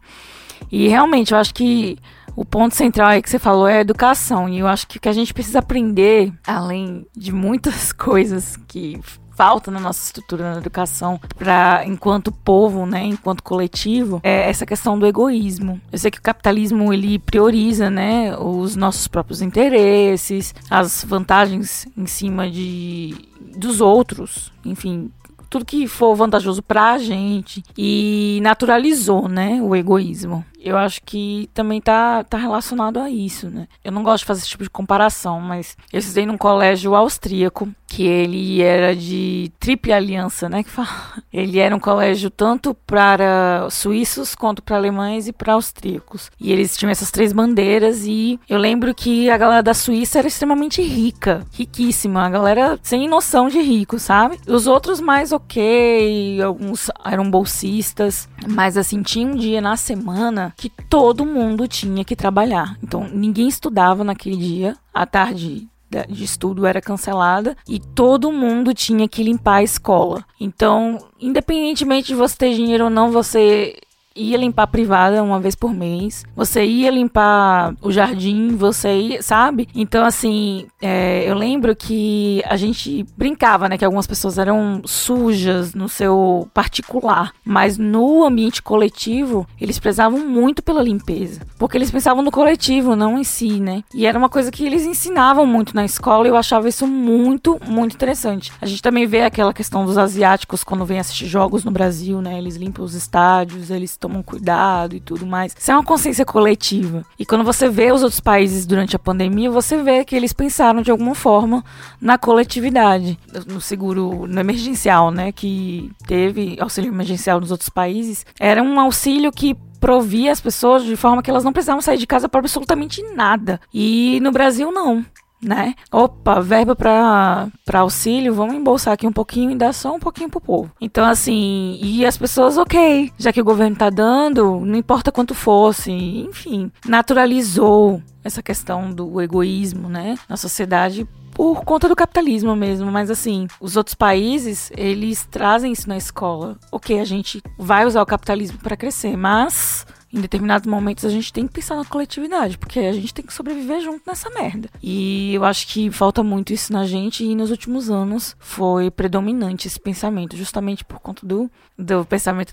S3: E realmente, eu acho que o ponto central aí que você falou é a educação. E eu acho que o que a gente precisa aprender, além de muitas <laughs> coisas que falta na nossa estrutura na educação para enquanto povo, né, enquanto coletivo, é essa questão do egoísmo. Eu sei que o capitalismo ele prioriza, né, os nossos próprios interesses, as vantagens em cima de dos outros, enfim, tudo que for vantajoso pra gente e naturalizou, né, o egoísmo. Eu acho que também tá, tá relacionado a isso, né? Eu não gosto de fazer esse tipo de comparação, mas eu estudei num colégio austríaco, que ele era de triple aliança, né, que fala. <laughs> Ele era um colégio tanto para suíços quanto para alemães e para austríacos. E eles tinham essas três bandeiras e eu lembro que a galera da Suíça era extremamente rica, riquíssima, a galera sem noção de rico, sabe? Os outros mais ok, alguns eram bolsistas, mas assim, tinha um dia na semana que todo mundo tinha que trabalhar. Então, ninguém estudava naquele dia, à tarde de estudo era cancelada e todo mundo tinha que limpar a escola. Então, independentemente de você ter dinheiro ou não, você ia limpar a privada uma vez por mês, você ia limpar o jardim, você ia, sabe? Então, assim, é, eu lembro que a gente brincava, né? Que algumas pessoas eram sujas no seu particular, mas no ambiente coletivo, eles prezavam muito pela limpeza, porque eles pensavam no coletivo, não em si, né? E era uma coisa que eles ensinavam muito na escola e eu achava isso muito, muito interessante. A gente também vê aquela questão dos asiáticos quando vem assistir jogos no Brasil, né? Eles limpam os estádios, eles tomam cuidado e tudo mais. Isso é uma consciência coletiva. E quando você vê os outros países durante a pandemia, você vê que eles pensaram de alguma forma na coletividade, no seguro, no emergencial, né, que teve auxílio emergencial nos outros países. Era um auxílio que provia as pessoas de forma que elas não precisavam sair de casa para absolutamente nada. E no Brasil não né? Opa, verba para auxílio, vamos embolsar aqui um pouquinho e dar só um pouquinho pro povo. Então, assim, e as pessoas, ok, já que o governo tá dando, não importa quanto fosse, enfim, naturalizou essa questão do egoísmo, né, na sociedade por conta do capitalismo mesmo, mas assim, os outros países, eles trazem isso na escola. OK, a gente vai usar o capitalismo para crescer, mas em determinados momentos a gente tem que pensar na coletividade, porque a gente tem que sobreviver junto nessa merda. E eu acho que falta muito isso na gente e nos últimos anos foi predominante esse pensamento, justamente por conta do, do pensamento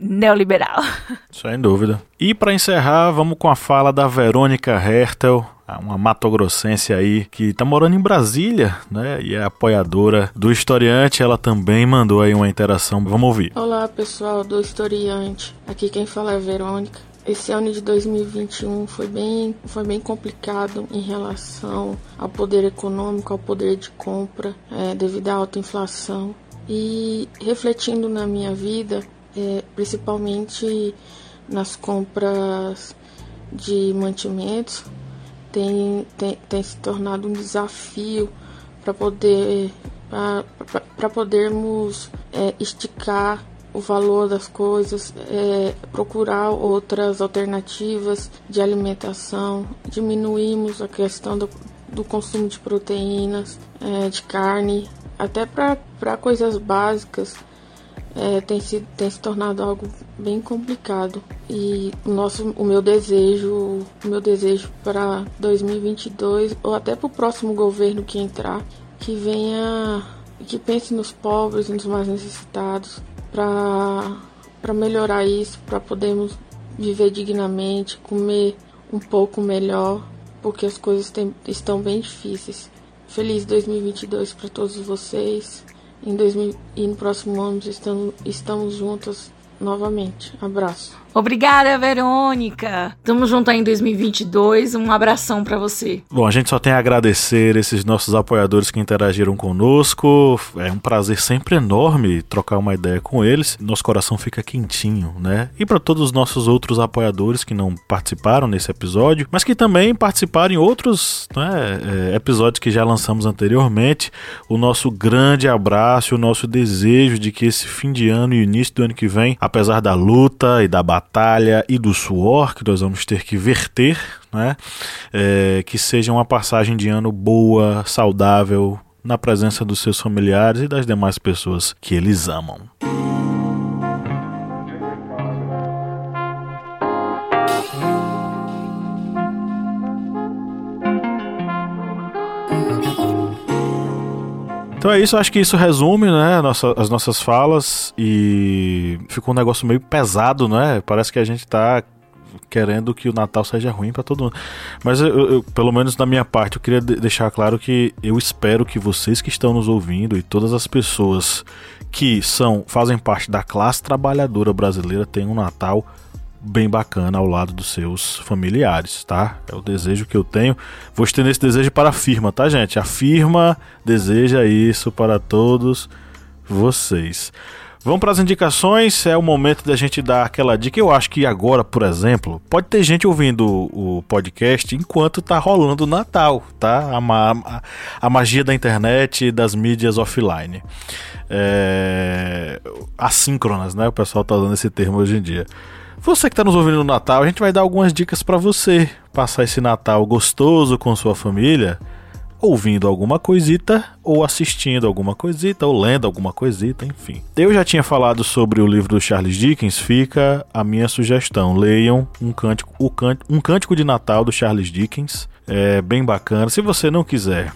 S3: neoliberal.
S2: Sem dúvida. E para encerrar, vamos com a fala da Verônica Hertel, uma matogrossense aí que tá morando em Brasília, né? E é apoiadora do historiante. Ela também mandou aí uma interação. Vamos ouvir.
S8: Olá, pessoal do historiante. Aqui quem fala é a Verônica. Esse ano de 2021 foi bem, foi bem complicado em relação ao poder econômico, ao poder de compra, é, devido à alta inflação. E refletindo na minha vida, é, principalmente nas compras de mantimentos, tem, tem, tem se tornado um desafio para poder para podermos é, esticar o valor das coisas, é, procurar outras alternativas de alimentação, diminuímos a questão do, do consumo de proteínas, é, de carne, até para coisas básicas. É, tem, se, tem se tornado algo bem complicado e nosso o meu desejo o meu desejo para 2022 ou até para o próximo governo que entrar que venha que pense nos pobres nos mais necessitados para melhorar isso, para podermos viver dignamente, comer um pouco melhor, porque as coisas tem, estão bem difíceis. Feliz 2022 para todos vocês. Em 2000, e no próximo ano estamos, estamos juntos novamente. Abraço.
S3: Obrigada, Verônica. Tamo junto aí em 2022. Um abração para você.
S2: Bom, a gente só tem a agradecer esses nossos apoiadores que interagiram conosco. É um prazer sempre enorme trocar uma ideia com eles. Nosso coração fica quentinho, né? E para todos os nossos outros apoiadores que não participaram nesse episódio, mas que também participaram em outros né, é, episódios que já lançamos anteriormente, o nosso grande abraço, o nosso desejo de que esse fim de ano e início do ano que vem, apesar da luta e da batalha, batalha e do suor que nós vamos ter que verter, né? É, que seja uma passagem de ano boa, saudável, na presença dos seus familiares e das demais pessoas que eles amam. Então é isso, acho que isso resume, né, nossa, as nossas falas e ficou um negócio meio pesado, né? Parece que a gente tá querendo que o Natal seja ruim para todo mundo. Mas eu, eu, pelo menos da minha parte, eu queria deixar claro que eu espero que vocês que estão nos ouvindo e todas as pessoas que são fazem parte da classe trabalhadora brasileira tenham um Natal bem bacana ao lado dos seus familiares, tá? É o desejo que eu tenho. Vou estender esse desejo para a firma, tá, gente? A firma deseja isso para todos vocês. Vamos para as indicações. É o momento da gente dar aquela dica. Eu acho que agora, por exemplo, pode ter gente ouvindo o podcast enquanto tá rolando o Natal, tá? A, ma a magia da internet e das mídias offline. É... Assíncronas, né? O pessoal tá usando esse termo hoje em dia. Você que está nos ouvindo no Natal, a gente vai dar algumas dicas para você passar esse Natal gostoso com sua família, ouvindo alguma coisita, ou assistindo alguma coisita, ou lendo alguma coisita, enfim. Eu já tinha falado sobre o livro do Charles Dickens, fica a minha sugestão. Leiam um cântico, um cântico de Natal do Charles Dickens. É bem bacana. Se você não quiser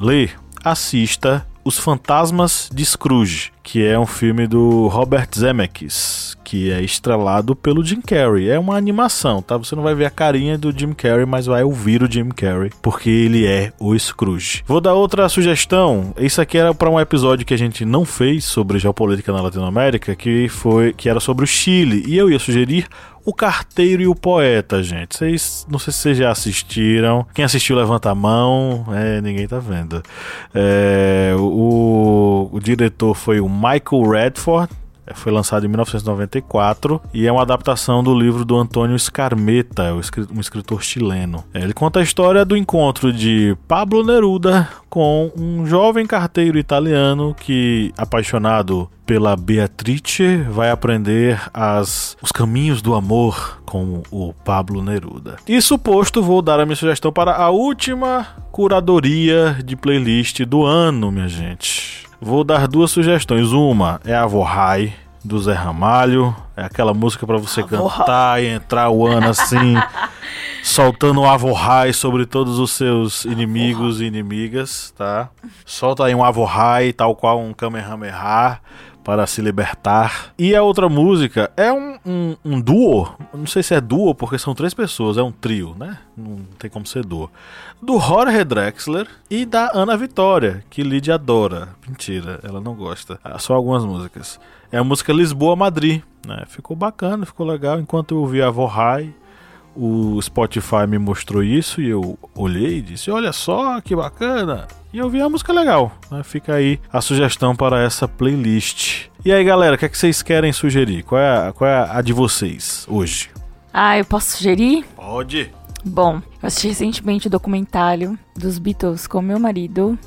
S2: ler, assista Os Fantasmas de Scrooge, que é um filme do Robert Zemeckis, que é estrelado pelo Jim Carrey. É uma animação, tá? Você não vai ver a carinha do Jim Carrey, mas vai ouvir o Jim Carrey, porque ele é o Scrooge. Vou dar outra sugestão. Isso aqui era para um episódio que a gente não fez sobre geopolítica na Latinoamérica, que foi que era sobre o Chile, e eu ia sugerir o Carteiro e o Poeta, gente. Vocês, não sei se vocês já assistiram. Quem assistiu, levanta a mão. É, ninguém tá vendo. É, o, o diretor foi o Michael Redford. Foi lançado em 1994 e é uma adaptação do livro do Antônio Scarmeta, um escritor chileno. Ele conta a história do encontro de Pablo Neruda com um jovem carteiro italiano que, apaixonado pela Beatrice, vai aprender as, os caminhos do amor com o Pablo Neruda. E suposto, vou dar a minha sugestão para a última curadoria de playlist do ano, minha gente. Vou dar duas sugestões. Uma é a Vorrai, do Zé Ramalho. É aquela música para você cantar e entrar o ano assim, <laughs> soltando o Avorrai sobre todos os seus inimigos e inimigas, tá? Solta aí um Avorrai, tal qual um Kamehameha, para se libertar. E a outra música é um, um, um duo, não sei se é duo porque são três pessoas, é um trio, né? Não tem como ser duo. Do Jorge Drexler e da Ana Vitória, que Lidia adora. Mentira, ela não gosta. Ah, Só algumas músicas. É a música Lisboa Madrid, né? Ficou bacana, ficou legal. Enquanto eu ouvi a Vorrai, o Spotify me mostrou isso e eu olhei e disse: Olha só que bacana! E eu vi a música legal. Né? Fica aí a sugestão para essa playlist. E aí, galera, o que, é que vocês querem sugerir? Qual é, a, qual é a de vocês hoje?
S3: Ah, eu posso sugerir?
S2: Pode!
S3: Bom, eu assisti recentemente o documentário dos Beatles com meu marido.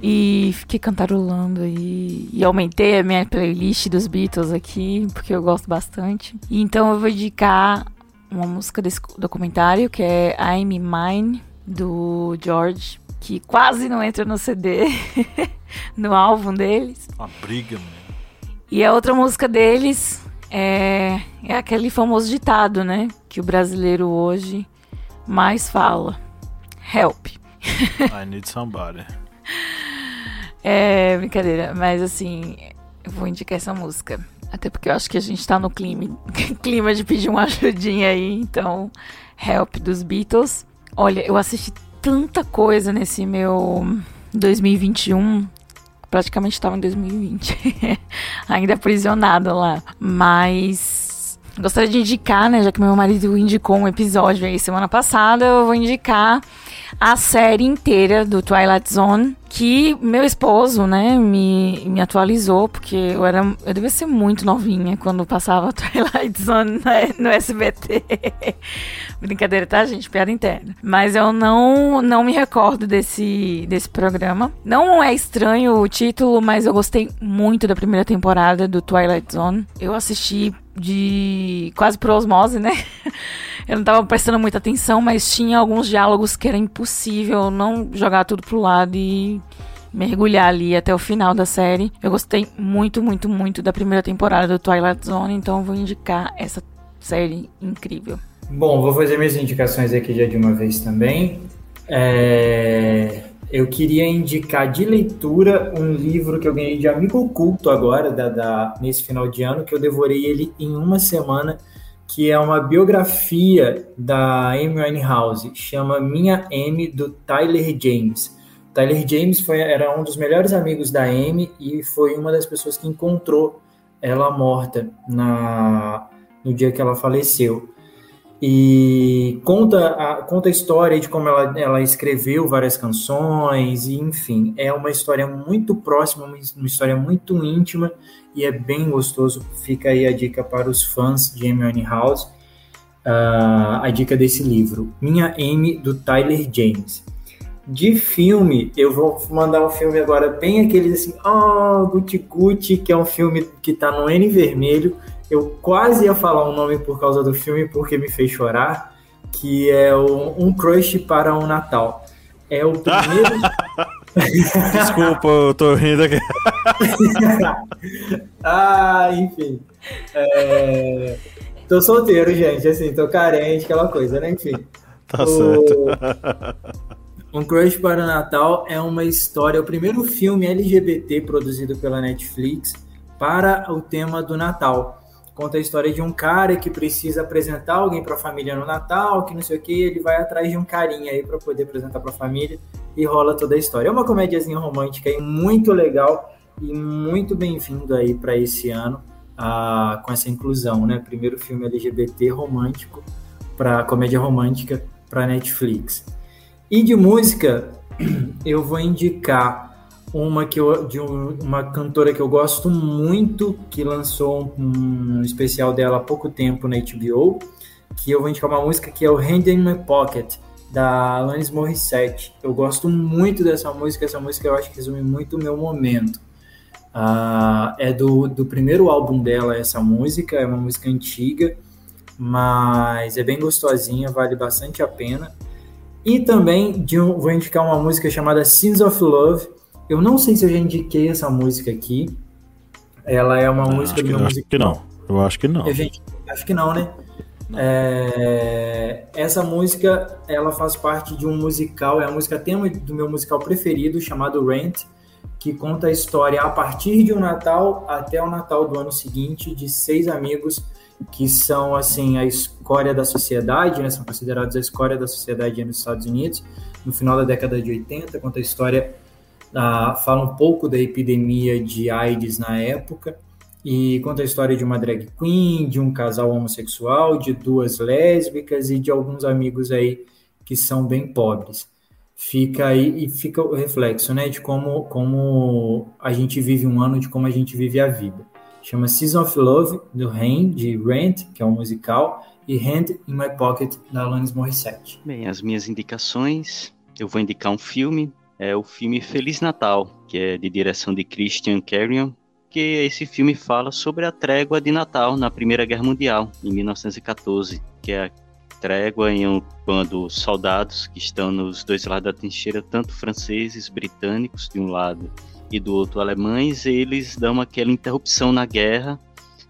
S3: E fiquei cantarolando e, e aumentei a minha playlist dos Beatles aqui, porque eu gosto bastante. E então eu vou indicar uma música desse documentário que é I'm Mine, do George, que quase não entra no CD, <laughs> no álbum deles.
S2: Uma briga, mano.
S3: E a outra música deles é, é aquele famoso ditado, né? Que o brasileiro hoje mais fala: Help. <laughs>
S2: I need somebody.
S3: É brincadeira, mas assim, eu vou indicar essa música. Até porque eu acho que a gente tá no clima, <laughs> clima de pedir uma ajudinha aí, então, Help dos Beatles. Olha, eu assisti tanta coisa nesse meu 2021. Praticamente estava em 2020. <laughs> Ainda aprisionada lá. Mas gostaria de indicar, né? Já que meu marido indicou um episódio aí semana passada, eu vou indicar a série inteira do Twilight Zone, que meu esposo, né, me, me atualizou, porque eu era. Eu devia ser muito novinha quando passava <laughs> Twilight Zone no SBT. <laughs> Brincadeira, tá, gente? Piada interna. Mas eu não, não me recordo desse, desse programa. Não é estranho o título, mas eu gostei muito da primeira temporada do Twilight Zone. Eu assisti de quase por osmose, né? <laughs> Eu não tava prestando muita atenção, mas tinha alguns diálogos que era impossível não jogar tudo pro lado e mergulhar ali até o final da série. Eu gostei muito, muito, muito da primeira temporada do Twilight Zone, então vou indicar essa série incrível.
S4: Bom, vou fazer minhas indicações aqui já de uma vez também. É, Eu queria indicar de leitura um livro que eu ganhei de amigo oculto agora, da, da- nesse final de ano, que eu devorei ele em uma semana, que é uma biografia da Amy Winehouse, chama Minha Amy, do Tyler James. Tyler James foi, era um dos melhores amigos da Amy e foi uma das pessoas que encontrou ela morta na, no dia que ela faleceu e conta a, conta a história de como ela, ela escreveu várias canções, e enfim, é uma história muito próxima, uma, história muito íntima e é bem gostoso. Fica aí a dica para os fãs de Amy Winehouse, ah, a dica desse livro, Minha Amy, do Tyler James. De filme, eu vou mandar um filme agora bem aquele assim, oh, Gucci Gucci, que é um filme que tá no N vermelho, eu quase ia falar um nome por causa do filme porque me fez chorar, que é o Um Crush para um Natal. É o primeiro. <laughs>
S2: Desculpa, eu tô rindo aqui. <laughs>
S4: ah, enfim. É... Tô solteiro, gente, assim, tô carente, aquela coisa, né? Enfim.
S2: Tá
S4: O-
S2: certo.
S4: Um Crush para o Natal é uma história, o primeiro filme LGBT produzido pela Netflix para o tema do Natal. Conta a história de um cara que precisa apresentar alguém para a família no Natal, que não sei o que, ele vai atrás de um carinha aí para poder apresentar para a família e rola toda a história. É uma comédiazinha romântica aí muito legal e muito bem-vindo aí para esse ano ah, com essa inclusão, né? Primeiro filme LGBT romântico para comédia romântica para Netflix. E de música, <clears throat> eu vou indicar uma que eu, de um- uma cantora que eu gosto muito, que lançou um, um especial dela há pouco tempo na HBO, que eu vou indicar uma música que é o Hand in My Pocket, da Alanis Morissette. Eu gosto muito dessa música, essa música eu acho que resume muito o meu momento. Ah, é do, do primeiro álbum dela essa música, é uma música antiga, mas é bem gostosinha, vale bastante a pena. E também um- vou indicar uma música chamada Sins of Love. Eu não sei se eu já indiquei essa música aqui. Ela é uma
S2: Não,
S4: música
S2: acho, que,
S4: do meu
S2: não, acho
S4: musical.
S2: que não. Eu acho que não.
S4: Eu, acho que não, né? É, essa música, ela faz parte de um musical, é a música tema do meu musical preferido, chamado Rent, que conta a história a partir de um Natal até o Natal do ano seguinte de seis amigos que são assim a escória da sociedade, né? são considerados a escória da sociedade nos Estados Unidos. No final da década de 80, conta a história, uh, fala um pouco da epidemia de AIDS na época e conta a história de uma drag queen, de um casal homossexual, de duas lésbicas e de alguns amigos aí que são bem pobres fica aí e fica o reflexo, né, de como, como a gente vive um ano, de como a gente vive a vida. Chama Season of Love, do Rain, de Rent, que é um musical, e Hand in My Pocket, da Alanis Morissette.
S5: Bem, as minhas indicações, eu vou indicar um filme, é o filme Feliz Natal, que é de direção de Christian Carrion, que esse filme fala sobre a trégua de Natal na Primeira Guerra Mundial, em 1914, que é trégua em um, quando soldados que estão nos dois lados da trincheira, tanto franceses, britânicos de um lado e do outro alemães, eles dão aquela interrupção na guerra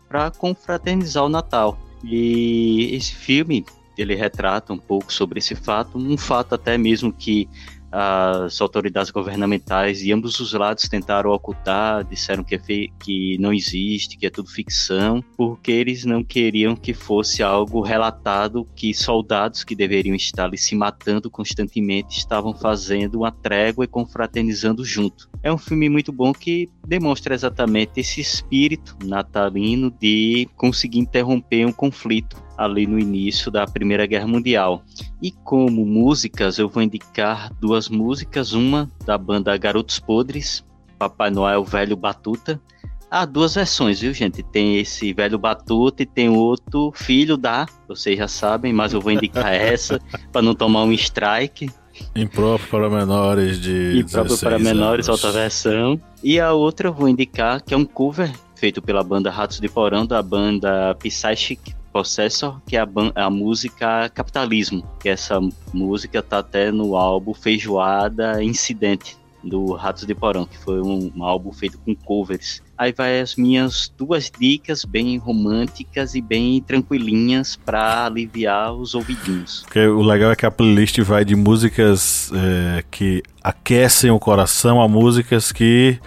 S5: para confraternizar o Natal. E esse filme ele retrata um pouco sobre esse fato, um fato até mesmo que as autoridades governamentais de ambos os lados tentaram ocultar, disseram que, é que não existe, que é tudo ficção, porque eles não queriam que fosse algo relatado que soldados que deveriam estar ali se matando constantemente estavam fazendo uma trégua e confraternizando junto. É um filme muito bom que demonstra exatamente esse espírito natalino de conseguir interromper um conflito ali no início da Primeira Guerra Mundial. E como músicas, eu vou indicar duas músicas, uma da banda Garotos Podres, Papai Noel Velho Batuta. Há duas versões, viu, gente? Tem esse Velho Batuta e tem outro Filho da, vocês já sabem, mas eu vou indicar <laughs> essa para não tomar um strike.
S2: Impróprio para menores de
S5: Impróprio para menores,
S2: anos.
S5: outra versão. E a outra eu vou indicar que é um cover feito pela banda Ratos de Porão, da banda Psychic Processor, que é a, a, música Capitalismo, que essa música tá até no álbum Feijoada Incidente, do Ratos de Porão, que foi um, um, álbum feito com covers. Aí vai as minhas duas dicas bem românticas e bem tranquilinhas para aliviar os ouvidinhos.
S2: Porque o legal é que a playlist vai de músicas é, que aquecem o coração a músicas que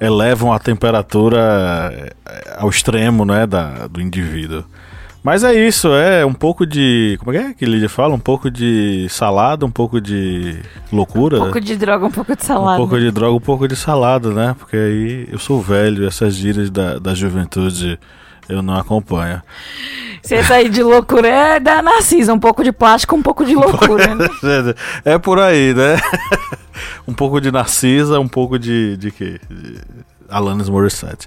S2: elevam a temperatura é, ao extremo né, da, do indivíduo. Mas é isso, é um pouco de. Como é que Lídia fala? Um pouco de salada, um pouco de loucura.
S3: Um pouco de droga, um pouco de salada.
S2: Um pouco de droga, um pouco de salada, né? Porque aí eu sou velho, essas gírias da, da juventude eu não acompanho.
S3: Se esse aí de loucura é da Narcisa, um pouco de plástico, um pouco de <laughs> loucura, né?
S2: É por aí, né? <laughs> um pouco de Narcisa, um pouco de. de quê? De Alanis Morissette.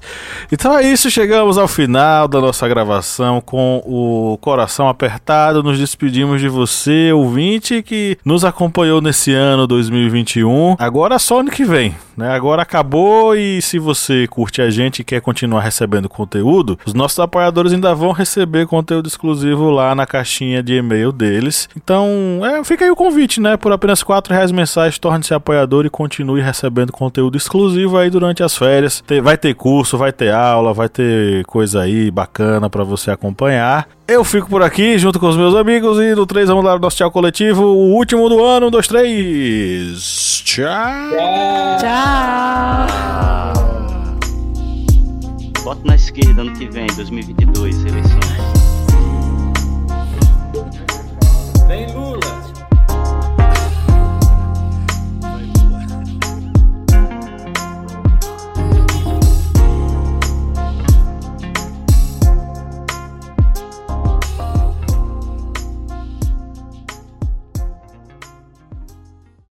S2: Então é isso, chegamos ao final da nossa gravação com o coração apertado. Nos despedimos de você, ouvinte, que nos acompanhou nesse ano 2021. Agora só ano que vem, né? Agora acabou e se você curte a gente e quer continuar recebendo conteúdo, os nossos apoiadores ainda vão receber conteúdo exclusivo lá na caixinha de e-mail deles. Então, é, fica aí o convite, né? Por apenas 4 reais mensais, torne-se apoiador e continue recebendo conteúdo exclusivo aí durante as férias Vai ter curso, vai ter aula, vai ter coisa aí bacana para você acompanhar. Eu fico por aqui junto com os meus amigos e no 3 vamos dar o nosso tchau coletivo. O último do ano, um, dois, três. Tchau.
S3: Tchau.
S5: Voto na esquerda ano que vem, 2022, eleições.